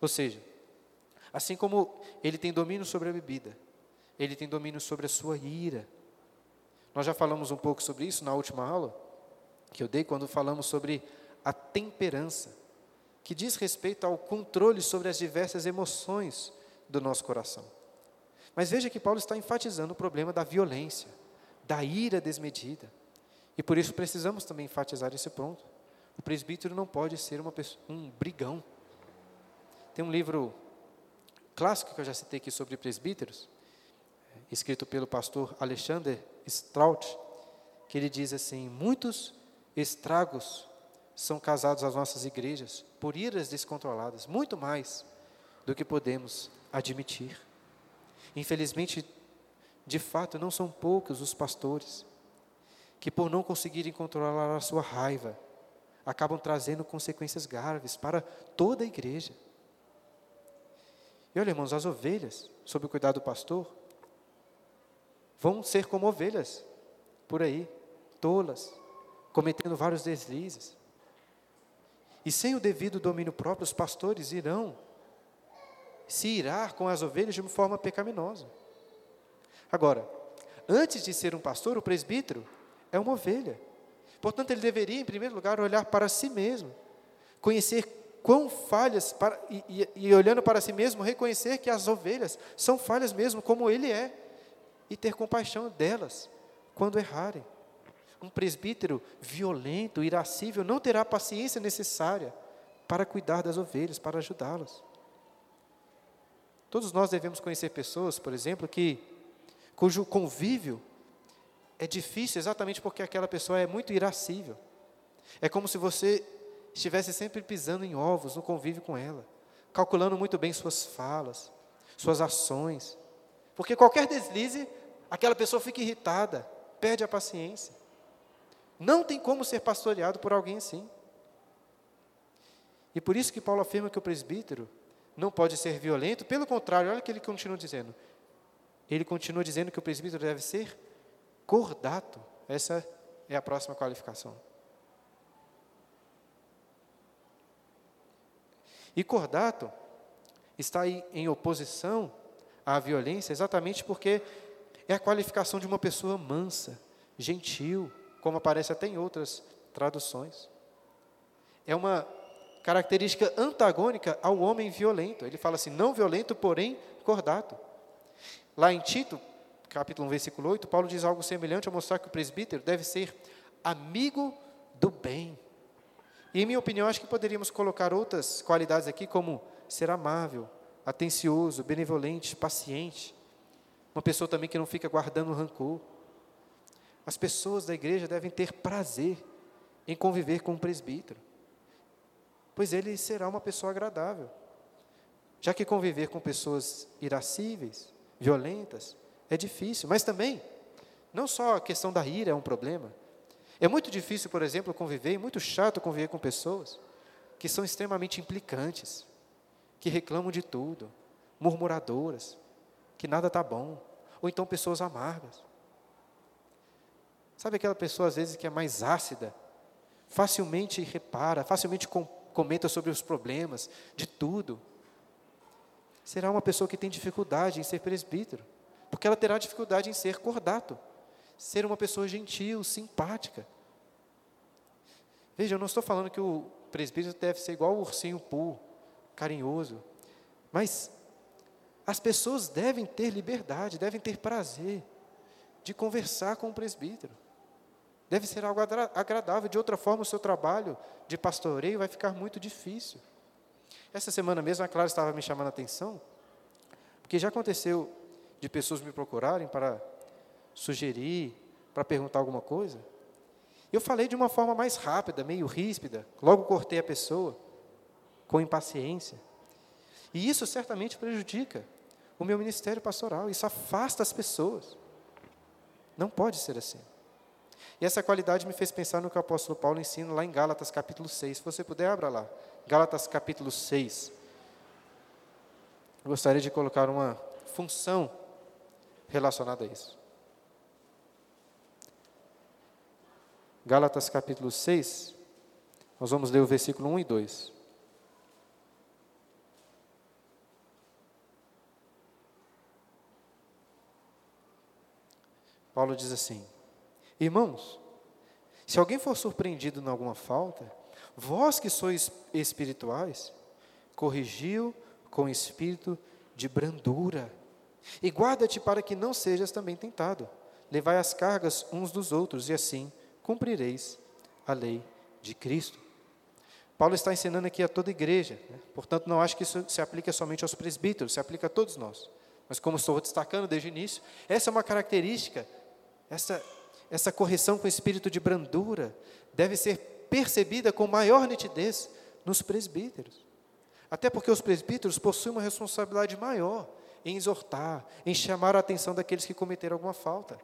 Ou seja, assim como ele tem domínio sobre a bebida, ele tem domínio sobre a sua ira. Nós já falamos um pouco sobre isso na última aula que eu dei quando falamos sobre a temperança, que diz respeito ao controle sobre as diversas emoções do nosso coração. Mas veja que Paulo está enfatizando o problema da violência, da ira desmedida. E por isso precisamos também enfatizar esse ponto. O presbítero não pode ser uma pessoa, um brigão. Tem um livro clássico que eu já citei aqui sobre presbíteros, escrito pelo pastor Alexander Strout, que ele diz assim: muitos estragos são causados às nossas igrejas por iras descontroladas, muito mais do que podemos admitir. Infelizmente, de fato, não são poucos os pastores que, por não conseguirem controlar a sua raiva, acabam trazendo consequências graves para toda a igreja. E olha, irmãos, as ovelhas, sob o cuidado do pastor, vão ser como ovelhas por aí, tolas, cometendo vários deslizes. E sem o devido domínio próprio, os pastores irão se irar com as ovelhas de uma forma pecaminosa. Agora, antes de ser um pastor, o presbítero é uma ovelha. Portanto, ele deveria, em primeiro lugar, olhar para si mesmo, conhecer quão falhas, para, e, e, e olhando para si mesmo, reconhecer que as ovelhas são falhas mesmo, como ele é, e ter compaixão delas quando errarem. Um presbítero violento, irascível, não terá a paciência necessária para cuidar das ovelhas, para ajudá-las. Todos nós devemos conhecer pessoas, por exemplo, que cujo convívio é difícil exatamente porque aquela pessoa é muito irascível. É como se você estivesse sempre pisando em ovos no convívio com ela, calculando muito bem suas falas, suas ações. Porque qualquer deslize, aquela pessoa fica irritada, perde a paciência. Não tem como ser pastoreado por alguém assim. E por isso que Paulo afirma que o presbítero não pode ser violento, pelo contrário, olha o que ele continua dizendo ele continua dizendo que o presbítero deve ser cordato. Essa é a próxima qualificação. E cordato está aí em oposição à violência exatamente porque é a qualificação de uma pessoa mansa, gentil, como aparece até em outras traduções. É uma característica antagônica ao homem violento. Ele fala assim: não violento, porém cordato. Lá em Tito, capítulo 1, versículo 8, Paulo diz algo semelhante a mostrar que o presbítero deve ser amigo do bem. E, em minha opinião, acho que poderíamos colocar outras qualidades aqui, como ser amável, atencioso, benevolente, paciente. Uma pessoa também que não fica guardando rancor. As pessoas da igreja devem ter prazer em conviver com o presbítero, pois ele será uma pessoa agradável. Já que conviver com pessoas irascíveis, violentas, é difícil, mas também, não só a questão da ira é um problema. É muito difícil, por exemplo, conviver, e muito chato conviver com pessoas que são extremamente implicantes, que reclamam de tudo, murmuradoras, que nada está bom, ou então pessoas amargas. Sabe aquela pessoa, às vezes, que é mais ácida, facilmente repara, facilmente com, comenta sobre os problemas de tudo. Será uma pessoa que tem dificuldade em ser presbítero, porque ela terá dificuldade em ser cordato, ser uma pessoa gentil, simpática. Veja, eu não estou falando que o presbítero deve ser igual o ursinho Poo, carinhoso, mas as pessoas devem ter liberdade, devem ter prazer de conversar com o presbítero. Deve ser algo agradável, de outra forma o seu trabalho de pastoreio vai ficar muito difícil. Essa semana mesmo a Clara estava me chamando a atenção, porque já aconteceu de pessoas me procurarem para sugerir, para perguntar alguma coisa. Eu falei de uma forma mais rápida, meio ríspida, logo cortei a pessoa, com impaciência. E isso certamente prejudica o meu ministério pastoral, isso afasta as pessoas. Não pode ser assim. E essa qualidade me fez pensar no que o apóstolo Paulo ensina lá em Gálatas capítulo 6. Se você puder, abra lá. Gálatas capítulo 6. Eu gostaria de colocar uma função relacionada a isso. Gálatas capítulo 6, nós vamos ler o versículo 1 e 2. Paulo diz assim: Irmãos, se alguém for surpreendido em alguma falta, vós que sois espirituais, corrigiu com espírito de brandura. E guarda-te para que não sejas também tentado. Levai as cargas uns dos outros, e assim cumprireis a lei de Cristo. Paulo está ensinando aqui a toda a igreja, né? portanto, não acho que isso se aplica somente aos presbíteros, se aplica a todos nós. Mas, como estou destacando desde o início, essa é uma característica, essa essa correção com espírito de brandura deve ser percebida com maior nitidez nos presbíteros. Até porque os presbíteros possuem uma responsabilidade maior em exortar, em chamar a atenção daqueles que cometeram alguma falta.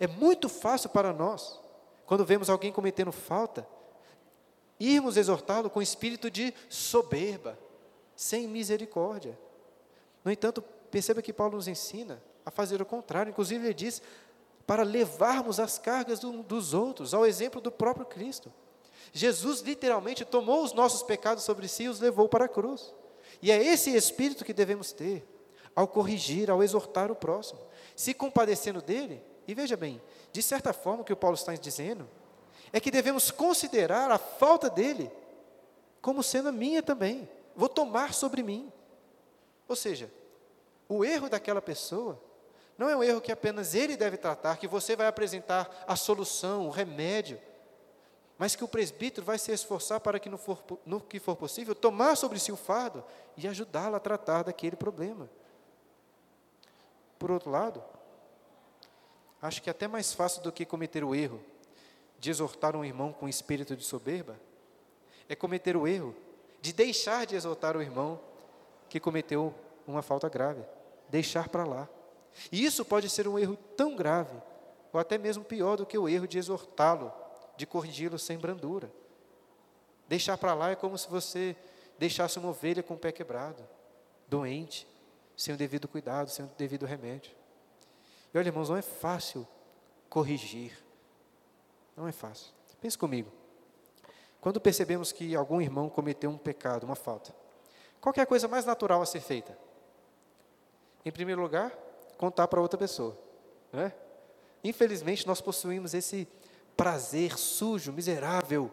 É muito fácil para nós, quando vemos alguém cometendo falta, irmos exortá-lo com espírito de soberba, sem misericórdia. No entanto, perceba que Paulo nos ensina a fazer o contrário. Inclusive, ele diz: para levarmos as cargas do, dos outros, ao exemplo do próprio Cristo. Jesus literalmente tomou os nossos pecados sobre si e os levou para a cruz. E é esse espírito que devemos ter ao corrigir, ao exortar o próximo, se compadecendo dele. E veja bem, de certa forma o que o Paulo está dizendo é que devemos considerar a falta dele como sendo a minha também. Vou tomar sobre mim. Ou seja, o erro daquela pessoa não é um erro que apenas ele deve tratar, que você vai apresentar a solução, o remédio, mas que o presbítero vai se esforçar para que, no, for, no que for possível, tomar sobre si o fardo e ajudá-lo a tratar daquele problema. Por outro lado, acho que é até mais fácil do que cometer o erro de exortar um irmão com espírito de soberba, é cometer o erro de deixar de exortar o irmão que cometeu uma falta grave, deixar para lá. E isso pode ser um erro tão grave, ou até mesmo pior do que o erro de exortá-lo, de corrigi-lo sem brandura. Deixar para lá é como se você deixasse uma ovelha com o pé quebrado, doente, sem o devido cuidado, sem o devido remédio. E olha, irmãos, não é fácil corrigir. Não é fácil. Pense comigo. Quando percebemos que algum irmão cometeu um pecado, uma falta, Qual é a coisa mais natural a ser feita? Em primeiro lugar, contar para outra pessoa. Né? Infelizmente, nós possuímos esse prazer sujo, miserável,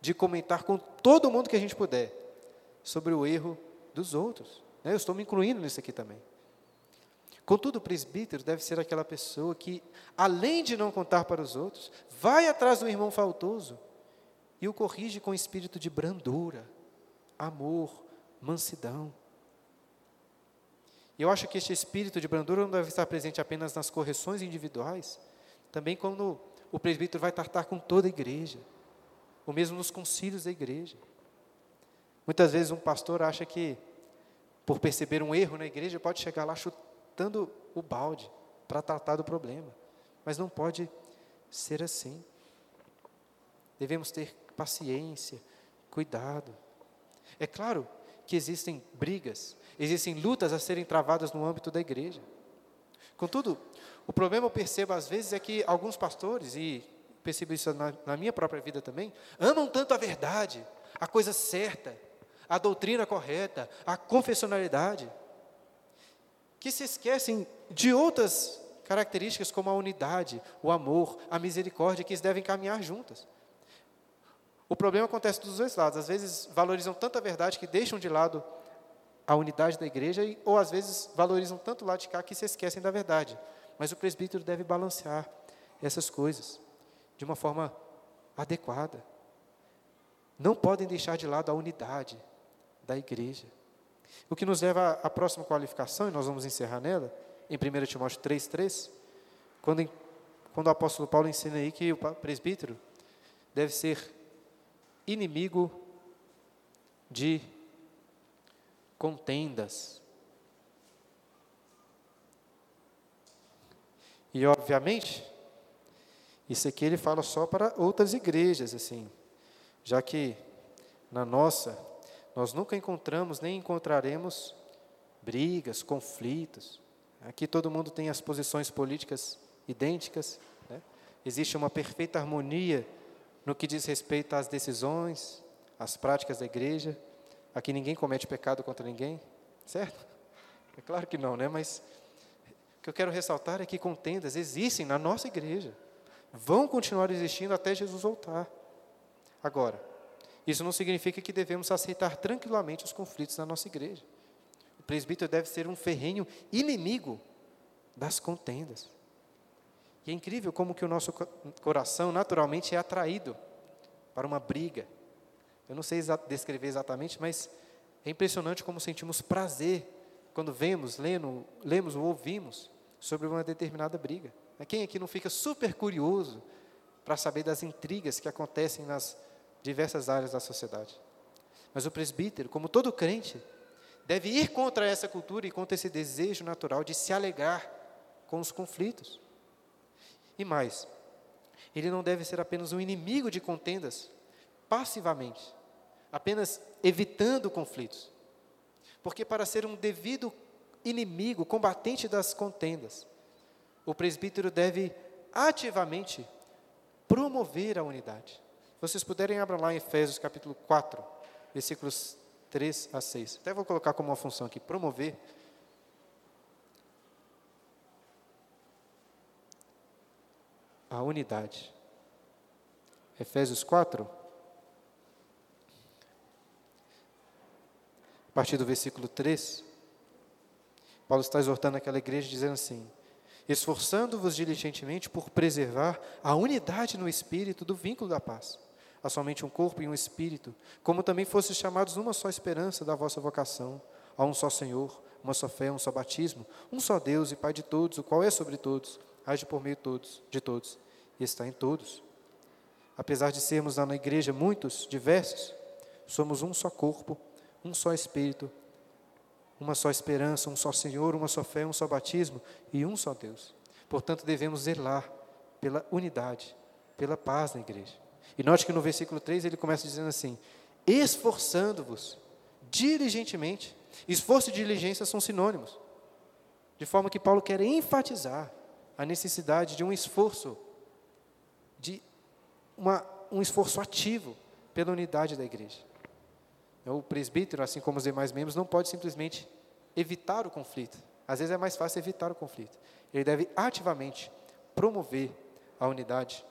de comentar com todo mundo que a gente puder sobre o erro dos outros. Né? Eu estou me incluindo nisso aqui também. Contudo, o presbítero deve ser aquela pessoa que, além de não contar para os outros, vai atrás do irmão faltoso e o corrige com espírito de brandura, amor, mansidão. Eu acho que este espírito de brandura não deve estar presente apenas nas correções individuais, também quando o presbítero vai tratar com toda a igreja, ou mesmo nos concílios da igreja. Muitas vezes um pastor acha que, por perceber um erro na igreja, pode chegar lá chutando o balde para tratar do problema. Mas não pode ser assim. Devemos ter paciência, cuidado. É claro que existem brigas, existem lutas a serem travadas no âmbito da igreja. Contudo, o problema eu percebo às vezes é que alguns pastores, e percebo isso na, na minha própria vida também, amam tanto a verdade, a coisa certa, a doutrina correta, a confessionalidade, que se esquecem de outras características como a unidade, o amor, a misericórdia, que eles devem caminhar juntas. O problema acontece dos dois lados. Às vezes valorizam tanto a verdade que deixam de lado a unidade da igreja, ou às vezes valorizam tanto o lado de cá que se esquecem da verdade. Mas o presbítero deve balancear essas coisas de uma forma adequada. Não podem deixar de lado a unidade da igreja. O que nos leva à próxima qualificação, e nós vamos encerrar nela, em 1 Timóteo 3,3, quando, quando o apóstolo Paulo ensina aí que o presbítero deve ser inimigo de contendas. E, obviamente, isso aqui ele fala só para outras igrejas, assim, já que na nossa nós nunca encontramos nem encontraremos brigas, conflitos. Aqui todo mundo tem as posições políticas idênticas. Né? Existe uma perfeita harmonia no que diz respeito às decisões, às práticas da igreja. Aqui ninguém comete pecado contra ninguém, certo? É claro que não, né? Mas o que eu quero ressaltar é que contendas existem na nossa igreja. Vão continuar existindo até Jesus voltar. Agora, isso não significa que devemos aceitar tranquilamente os conflitos na nossa igreja. O presbítero deve ser um ferrenho inimigo das contendas. E é incrível como que o nosso coração naturalmente é atraído para uma briga. Eu não sei descrever exatamente, mas é impressionante como sentimos prazer quando vemos, lendo, lemos ou ouvimos sobre uma determinada briga. Quem aqui não fica super curioso para saber das intrigas que acontecem nas diversas áreas da sociedade. Mas o presbítero, como todo crente, deve ir contra essa cultura e contra esse desejo natural de se alegrar com os conflitos. E mais, ele não deve ser apenas um inimigo de contendas passivamente, apenas evitando conflitos. Porque para ser um devido inimigo, combatente das contendas, o presbítero deve ativamente promover a unidade vocês puderem, abram lá em Efésios capítulo 4, versículos 3 a 6. Até vou colocar como uma função aqui, promover. A unidade. Efésios 4, a partir do versículo 3, Paulo está exortando aquela igreja dizendo assim: esforçando-vos diligentemente por preservar a unidade no espírito do vínculo da paz há somente um corpo e um espírito, como também fostes chamados numa só esperança da vossa vocação, a um só Senhor, uma só fé, um só batismo, um só Deus e Pai de todos, o qual é sobre todos, age por meio de todos, de todos e está em todos. Apesar de sermos na igreja muitos, diversos, somos um só corpo, um só espírito, uma só esperança, um só Senhor, uma só fé, um só batismo e um só Deus. Portanto, devemos zelar pela unidade, pela paz na igreja. E note que no versículo 3 ele começa dizendo assim: esforçando-vos diligentemente. Esforço e diligência são sinônimos. De forma que Paulo quer enfatizar a necessidade de um esforço, de uma, um esforço ativo pela unidade da igreja. O presbítero, assim como os demais membros, não pode simplesmente evitar o conflito. Às vezes é mais fácil evitar o conflito. Ele deve ativamente promover a unidade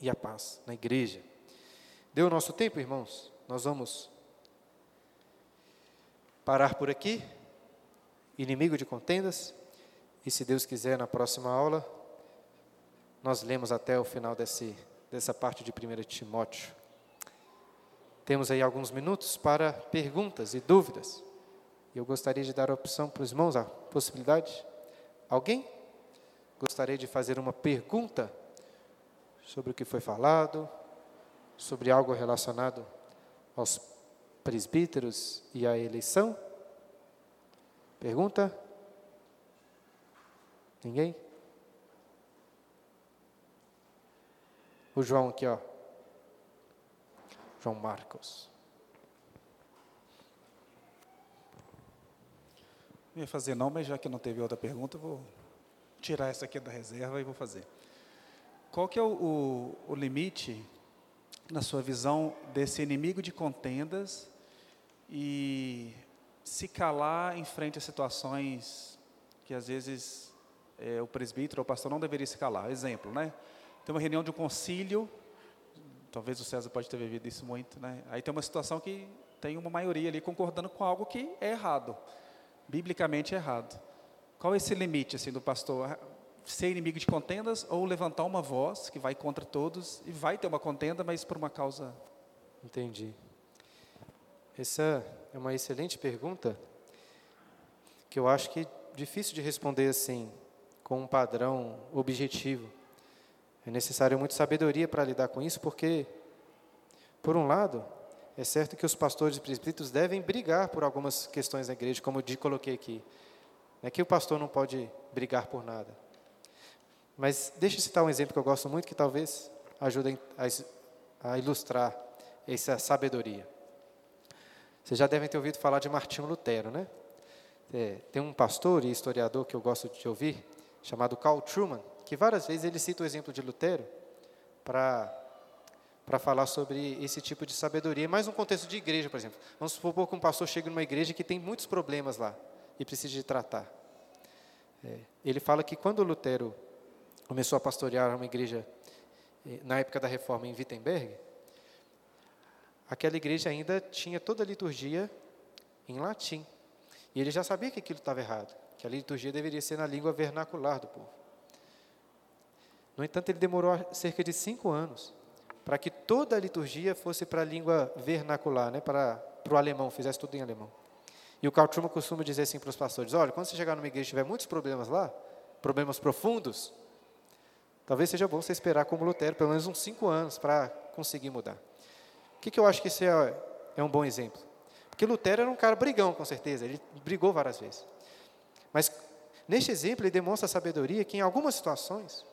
e a paz na igreja. Deu o nosso tempo, irmãos? Nós vamos parar por aqui. Inimigo de contendas. E se Deus quiser, na próxima aula, nós lemos até o final desse, dessa parte de 1 Timóteo. Temos aí alguns minutos para perguntas e dúvidas. Eu gostaria de dar a opção para os irmãos, a possibilidade. Alguém gostaria de fazer uma pergunta sobre o que foi falado, sobre algo relacionado aos presbíteros e à eleição? Pergunta? Ninguém? O João aqui, ó. João Marcos. Não ia fazer não, mas já que não teve outra pergunta, vou tirar essa aqui da reserva e vou fazer. Qual que é o, o, o limite, na sua visão, desse inimigo de contendas e se calar em frente a situações que às vezes é, o presbítero ou o pastor não deveria se calar? Exemplo, né? Tem uma reunião de um concílio, talvez o César pode ter vivido isso muito, né? Aí tem uma situação que tem uma maioria ali concordando com algo que é errado, biblicamente errado. Qual é esse limite assim do pastor? ser inimigo de contendas ou levantar uma voz que vai contra todos e vai ter uma contenda, mas por uma causa. Entendi. Essa é uma excelente pergunta que eu acho que é difícil de responder assim, com um padrão objetivo. É necessário muita sabedoria para lidar com isso, porque, por um lado, é certo que os pastores e presbíteros devem brigar por algumas questões da igreja, como eu coloquei aqui. Não é que o pastor não pode brigar por nada. Mas deixa eu citar um exemplo que eu gosto muito, que talvez ajude a, ilustrar essa sabedoria. Vocês já devem ter ouvido falar de Martinho Lutero, né? É, tem um pastor e historiador que eu gosto de ouvir, chamado Carl Truman, que várias vezes ele cita o exemplo de Lutero para falar sobre esse tipo de sabedoria, mais um contexto de igreja, por exemplo. Vamos supor que um pastor chega numa igreja que tem muitos problemas lá e precisa de tratar. É, ele fala que quando Lutero começou a pastorear uma igreja eh, na época da reforma em Wittenberg, aquela igreja ainda tinha toda a liturgia em latim. E ele já sabia que aquilo estava errado, que a liturgia deveria ser na língua vernacular do povo. No entanto, ele demorou cerca de cinco anos para que toda a liturgia fosse para a língua vernacular, né, para, para o alemão, fizesse tudo em alemão. E o Truman costuma dizer assim para os pastores: olha, quando você chegar numa igreja e tiver muitos problemas lá, problemas profundos, Talvez seja bom você esperar como Lutero, pelo menos uns cinco anos, para conseguir mudar. O que, que eu acho que isso é, é um bom exemplo? Porque Lutero era um cara brigão, com certeza, ele brigou várias vezes. Mas, neste exemplo, ele demonstra a sabedoria que, em algumas situações,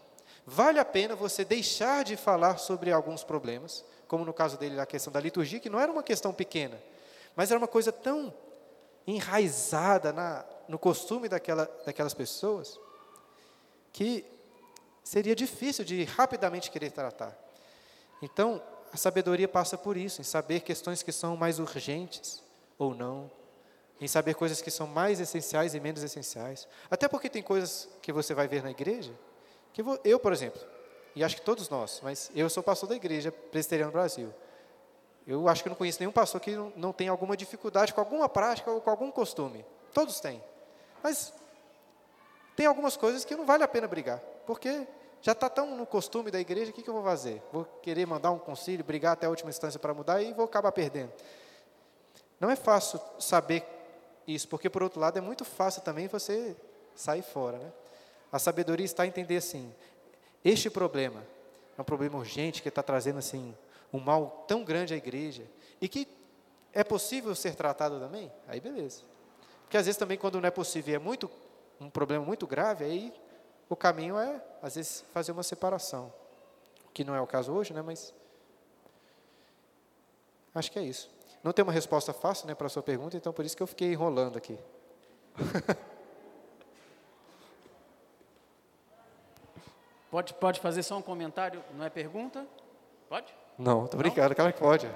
vale a pena você deixar de falar sobre alguns problemas, como no caso dele, a questão da liturgia, que não era uma questão pequena, mas era uma coisa tão enraizada na, no costume daquela, daquelas pessoas, que seria difícil de rapidamente querer tratar. Então, a sabedoria passa por isso, em saber questões que são mais urgentes ou não, em saber coisas que são mais essenciais e menos essenciais. Até porque tem coisas que você vai ver na igreja, que eu, por exemplo, e acho que todos nós, mas eu sou pastor da igreja presbiteriana no Brasil. Eu acho que não conheço nenhum pastor que não, tem alguma dificuldade com alguma prática ou com algum costume. Todos têm. Mas tem algumas coisas que não vale a pena brigar, porque já está tão no costume da igreja, o que, que eu vou fazer? Vou querer mandar um concílio, brigar até a última instância para mudar e vou acabar perdendo. Não é fácil saber isso, porque por outro lado é muito fácil também você sair fora. Né? A sabedoria está a entender assim: este problema é um problema urgente que está trazendo assim um mal tão grande à igreja e que é possível ser tratado também. Aí beleza. Porque às vezes também quando não é possível, é muito um problema muito grave, aí o caminho é, às vezes, fazer uma separação. Que não é o caso hoje, né? Mas acho que é isso. Não tem uma resposta fácil né, para a sua pergunta, então por isso que eu fiquei enrolando aqui. *laughs* Pode, pode fazer só um comentário, não é pergunta? Pode? Não, estou brincando, claro que pode.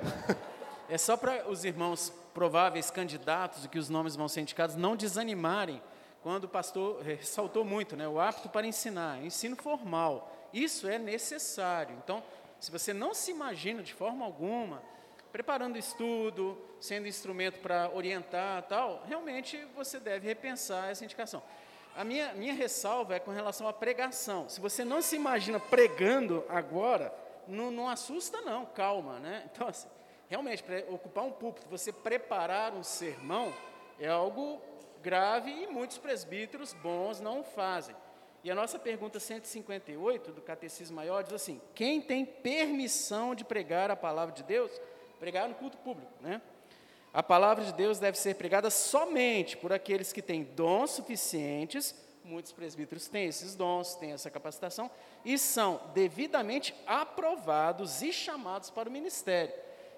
É só para os irmãos prováveis candidatos, que os nomes vão ser indicados, não desanimarem quando o pastor ressaltou muito, né, o apto para ensinar, ensino formal. Isso é necessário. Então, se você não se imagina de forma alguma preparando estudo, sendo instrumento para orientar, tal, realmente você deve repensar essa indicação. A minha, minha ressalva é com relação à pregação. Se você não se imagina pregando agora, não, não assusta não, calma, né? *laughs* Então, assim, realmente, ocupar um púlpito, você preparar um sermão é algo grave e muitos presbíteros bons não o fazem. E a nossa pergunta 158 do Catecismo Maior diz assim: quem tem permissão de pregar a palavra de Deus, pregar no culto público, né? A palavra de Deus deve ser pregada somente por aqueles que têm dons suficientes. Muitos presbíteros têm esses dons, têm essa capacitação e são devidamente aprovados e chamados para o ministério.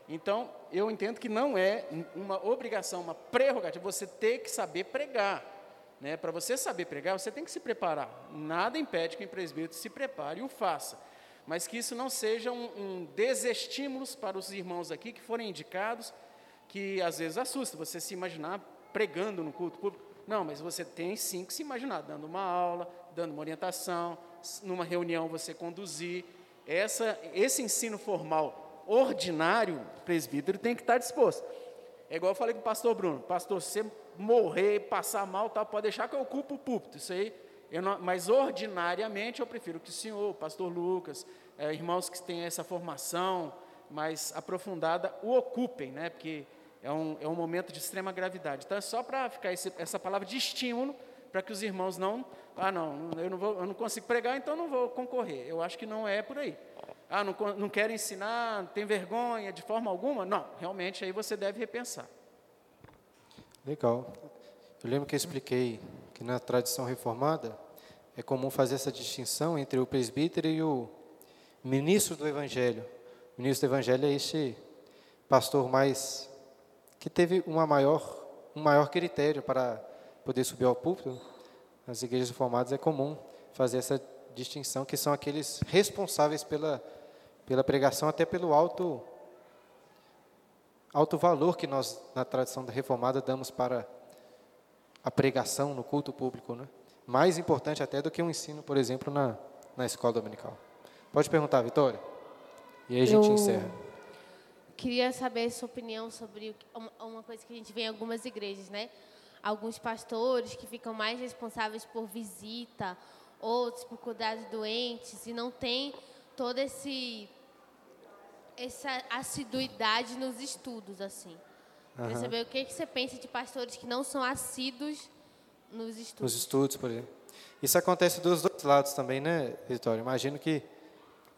Então, eu entendo que não é uma obrigação, uma prerrogativa, você ter que saber pregar. Né? Para você saber pregar, você tem que se preparar. Nada impede que o presbítero se prepare e o faça. Mas que isso não seja um, um desestímulo para os irmãos aqui que forem indicados, que às vezes assusta você se imaginar pregando no culto público. Não, mas você tem sim que se imaginar dando uma aula, dando uma orientação, numa reunião você conduzir. Essa, esse ensino formal ordinário, presbítero tem que estar disposto. É igual eu falei com o pastor Bruno, pastor, se você morrer, passar mal, tal, pode deixar que eu ocupo o púlpito, isso aí, não, mas ordinariamente eu prefiro que o senhor, o pastor Lucas, é, irmãos que têm essa formação mais aprofundada, o ocupem, né, porque é um, é um momento de extrema gravidade. Então é só para ficar esse, essa palavra de estímulo, para que os irmãos não, ah não, eu não, vou, eu não consigo pregar, então não vou concorrer. Eu acho que não é por aí. Ah, não, não quero ensinar, tem vergonha de forma alguma? Não, realmente aí você deve repensar. Legal. Eu lembro que eu expliquei que na tradição reformada é comum fazer essa distinção entre o presbítero e o ministro do Evangelho. O ministro do Evangelho é este pastor mais que teve uma maior, um maior critério para poder subir ao púlpito. Nas igrejas reformadas é comum fazer essa distinção, que são aqueles responsáveis pela pela pregação, até pelo alto, alto valor que nós, na tradição da reformada, damos para a pregação no culto público. Né? Mais importante até do que um ensino, por exemplo, na, na escola dominical. Pode perguntar, Vitória. E aí a gente Eu encerra. Queria saber a sua opinião sobre uma coisa que a gente vê em algumas igrejas, né? Alguns pastores que ficam mais responsáveis por visita, outros por cuidar de doentes, e não tem todo esse essa assiduidade nos estudos assim. Uhum. Queria saber o que, que você pensa de pastores que não são assíduos nos estudos. Nos estudos, por exemplo. Isso acontece dos dois lados também, né, Vitória? Imagino que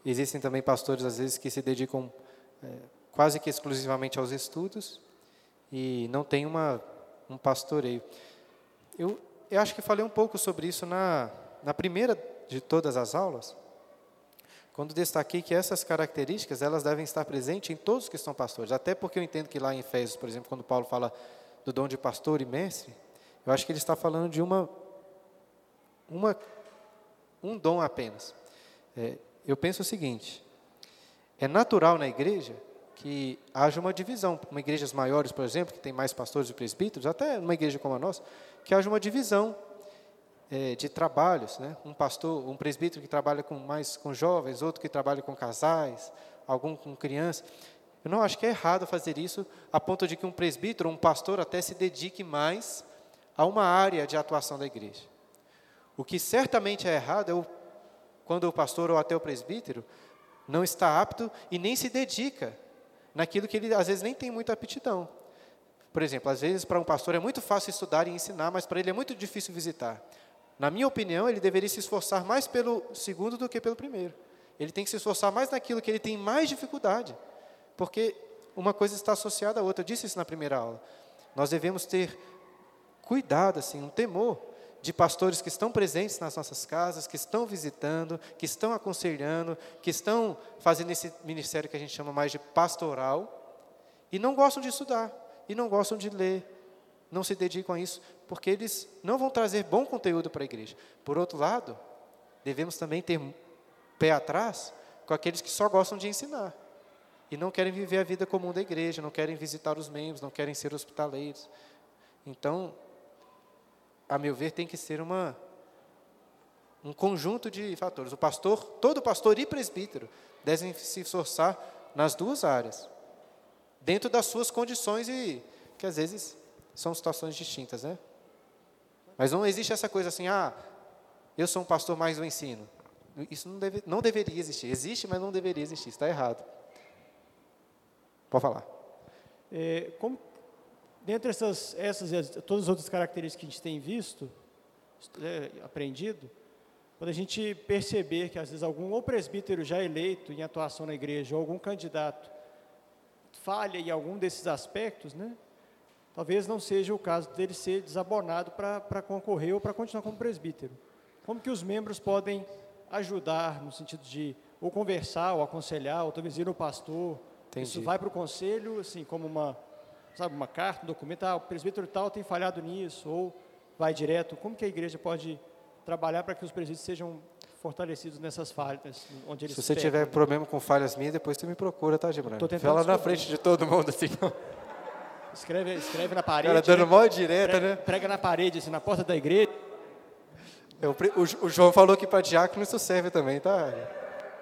existem também pastores, às vezes, que se dedicam é, quase que exclusivamente aos estudos e não tem uma, um pastoreio. Eu, eu acho que falei um pouco sobre isso na, na primeira de todas as aulas, quando destaquei que essas características elas devem estar presentes em todos que são pastores. Até porque eu entendo que lá em Efésios, por exemplo, quando Paulo fala do dom de pastor e mestre, eu acho que ele está falando de uma, uma um dom apenas. É, eu penso o seguinte: é natural na igreja que haja uma divisão. Uma igrejas maiores, por exemplo, que tem mais pastores e presbíteros, até numa igreja como a nossa, que haja uma divisão é, de trabalhos, né? Um pastor, um presbítero que trabalha com mais com jovens, outro que trabalha com casais, algum com crianças. Eu não acho que é errado fazer isso a ponto de que um presbítero, um pastor até se dedique mais a uma área de atuação da igreja. O que certamente é errado é o, quando o pastor ou até o presbítero não está apto e nem se dedica naquilo que ele às vezes nem tem muita aptidão. Por exemplo, às vezes para um pastor é muito fácil estudar e ensinar, mas para ele é muito difícil visitar. Na minha opinião, ele deveria se esforçar mais pelo segundo do que pelo primeiro. Ele tem que se esforçar mais naquilo que ele tem mais dificuldade, porque uma coisa está associada à outra. Eu disse isso na primeira aula. Nós devemos ter cuidado, assim, um temor de pastores que estão presentes nas nossas casas, que estão visitando, que estão aconselhando, que estão fazendo esse ministério que a gente chama mais de pastoral, e não gostam de estudar, e não gostam de ler, não se dedicam a isso, porque eles não vão trazer bom conteúdo para a igreja. Por outro lado, devemos também ter pé atrás com aqueles que só gostam de ensinar. e não querem viver a vida comum da igreja, não querem visitar os membros, não querem ser hospitaleiros. Então, a meu ver, tem que ser uma um conjunto de fatores. O pastor, todo pastor e presbítero devem se esforçar nas duas áreas, dentro das suas condições e que às vezes são situações distintas, né? Mas não existe essa coisa assim, ah, eu sou um pastor mais do ensino. Isso não, deve, não deveria existir. Existe, mas não deveria existir. Está errado. Pode falar. É, como, dentre essas, essas e todas as outras características que a gente tem visto, é, aprendido, quando a gente perceber que às vezes algum ou presbítero já eleito em atuação na igreja, ou algum candidato falha em algum desses aspectos, né? Talvez não seja o caso dele ser desabonado para concorrer ou para continuar como presbítero. Como que os membros podem ajudar no sentido de ou conversar, ou aconselhar, ou talvez ir no pastor? Entendi. Isso vai para o conselho, assim, como uma, sabe, uma carta, um documento, ah, o presbítero tal tem falhado nisso, ou vai direto. Como que a igreja pode trabalhar para que os presídios sejam fortalecidos nessas falhas, onde eles Se você tiver problema com falhas minhas, depois você me procura, tá, Gibran? Fala na frente de todo mundo, assim. Escreve, escreve na parede. Cara, dando né? mó direta, prega, né? Prega na parede, assim, na porta da igreja. O, o, João falou que para diácono isso serve também, tá?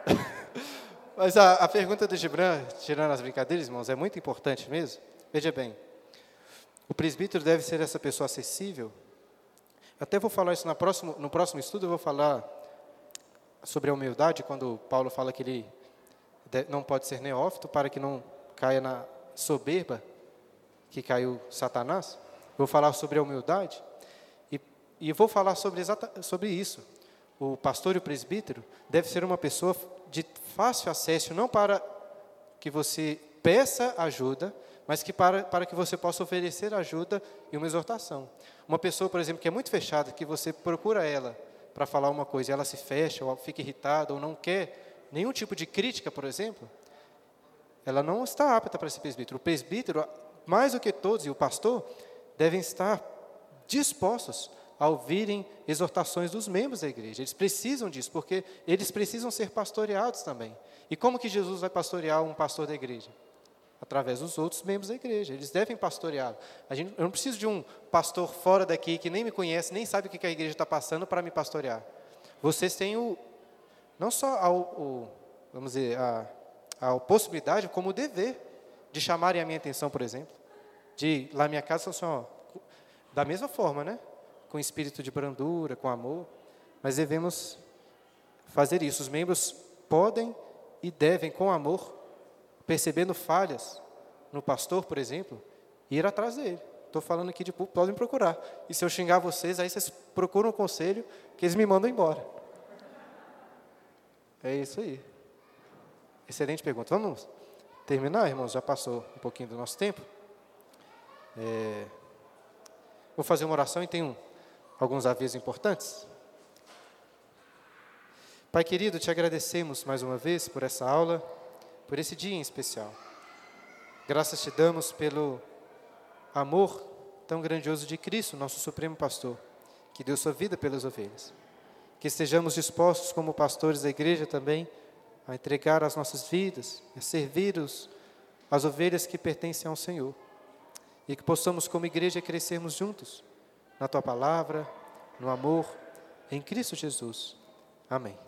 *laughs* Mas a, a pergunta do Gibran, tirando as brincadeiras, irmãos, é muito importante mesmo. Veja bem, o presbítero deve ser essa pessoa acessível, até vou falar isso no próximo estudo, eu vou falar sobre a humildade, quando Paulo fala que ele não pode ser neófito para que não caia na soberba que caiu Satanás. Vou falar sobre a humildade e, e vou falar sobre, sobre isso. O pastor e o presbítero deve ser uma pessoa de fácil acesso, não para que você peça ajuda, mas que para, para que você possa oferecer ajuda e uma exortação. Uma pessoa, por exemplo, que é muito fechada, que você procura ela para falar uma coisa ela se fecha, ou fica irritada, ou não quer nenhum tipo de crítica, por exemplo, ela não está apta para ser presbítero. O presbítero, mais do que todos, e o pastor, devem estar dispostos a ouvirem exortações dos membros da igreja. Eles precisam disso, porque eles precisam ser pastoreados também. E como que Jesus vai pastorear um pastor da igreja? Através dos outros membros da igreja. Eles devem pastorear. A gente, eu não preciso de um pastor fora daqui que nem me conhece, nem sabe o que a igreja está passando para me pastorear. Vocês têm o, não só a, o, vamos dizer, a, a possibilidade, como o dever de chamarem a minha atenção, por exemplo. De lá na minha casa, assim, ó, da mesma forma, né? Com espírito de brandura, com amor. Mas devemos fazer isso. Os membros podem e devem, com amor, percebendo falhas no pastor, por exemplo, ir atrás dele. Estou falando aqui de público, podem procurar. E se eu xingar vocês, aí vocês procuram um conselho que eles me mandam embora. É isso aí. Excelente pergunta. Vamos terminar, irmãos? Já passou um pouquinho do nosso tempo. É... Vou fazer uma oração e tenho alguns avisos importantes. Pai querido, te agradecemos mais uma vez por essa aula por esse dia em especial. Graças te damos pelo amor tão grandioso de Cristo, nosso Supremo Pastor, que deu sua vida pelas ovelhas. Que estejamos dispostos, como pastores da igreja também, a entregar as nossas vidas, a servir os, as ovelhas que pertencem ao Senhor. E que possamos, como igreja, crescermos juntos na tua palavra, no amor, em Cristo Jesus. Amém.